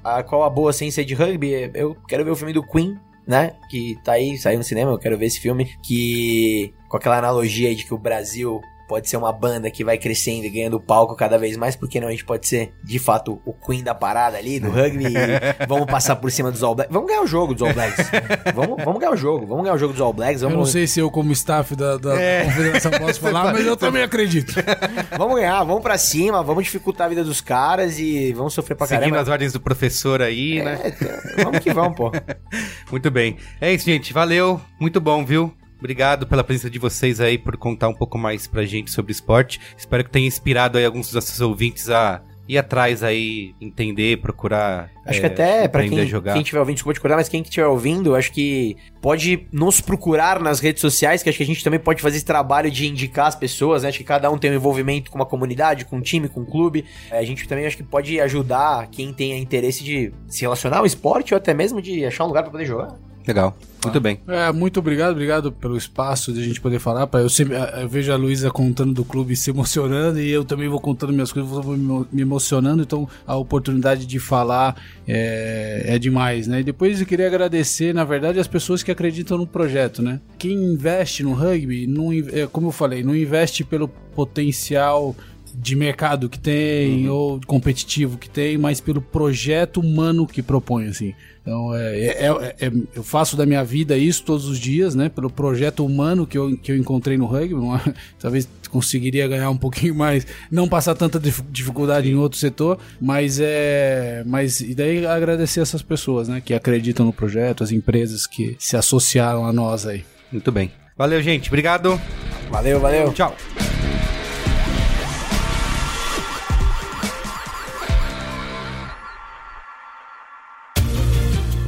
a, qual a boa ciência de rugby, eu quero ver o filme do Queen, né? Que tá aí, saiu no cinema, eu quero ver esse filme. Que, com aquela analogia aí de que o Brasil pode ser uma banda que vai crescendo e ganhando palco cada vez mais, porque não a gente pode ser, de fato, o Queen da parada ali, do rugby, e vamos passar por cima dos All Blacks. Vamos ganhar o jogo dos All Blacks. vamos, vamos ganhar o jogo, vamos ganhar o jogo dos All Blacks, Eu não vamos, sei se eu, como staff da, da confederação, posso falar, mas eu também acredito. vamos ganhar, vamos pra cima, vamos dificultar a vida dos caras e vamos sofrer pra Seguindo caramba. as ordens do professor aí, né? É, vamos que vamos, pô. Muito bem. É isso, gente. Valeu. Muito bom, viu? Obrigado pela presença de vocês aí, por contar um pouco mais pra gente sobre esporte. Espero que tenha inspirado aí alguns dos nossos ouvintes a ir atrás aí, entender, procurar. Acho é, que até aprender quem, jogar. quem tiver ouvindo, desculpa te mas quem estiver ouvindo, acho que pode nos procurar nas redes sociais, que acho que a gente também pode fazer esse trabalho de indicar as pessoas, né? Acho que cada um tem um envolvimento com uma comunidade, com um time, com um clube. É, A gente também acho que pode ajudar quem tenha interesse de se relacionar ao esporte ou até mesmo de achar um lugar pra poder jogar. Legal. Muito bem. É, muito obrigado, obrigado pelo espaço de a gente poder falar. Eu, sempre, eu vejo a Luísa contando do clube se emocionando e eu também vou contando minhas coisas, vou me emocionando. Então a oportunidade de falar é, é demais, né? E depois eu queria agradecer, na verdade, as pessoas que acreditam no projeto, né? Quem investe no rugby, não, é, como eu falei, não investe pelo potencial de mercado que tem ou competitivo que tem, mas pelo projeto humano que propõe, assim. Então, é, é- é- é- eu faço da minha vida isso todos os dias, né? Pelo projeto humano que eu, que eu encontrei no rugby. É- talvez conseguiria ganhar um pouquinho mais, não passar tanta dif- dificuldade em outro setor, mas é. Mas e daí agradecer essas pessoas, né? Que acreditam no projeto, as empresas que se associaram a nós aí. Muito bem. Valeu, gente. Obrigado. Valeu, valeu. Tchau.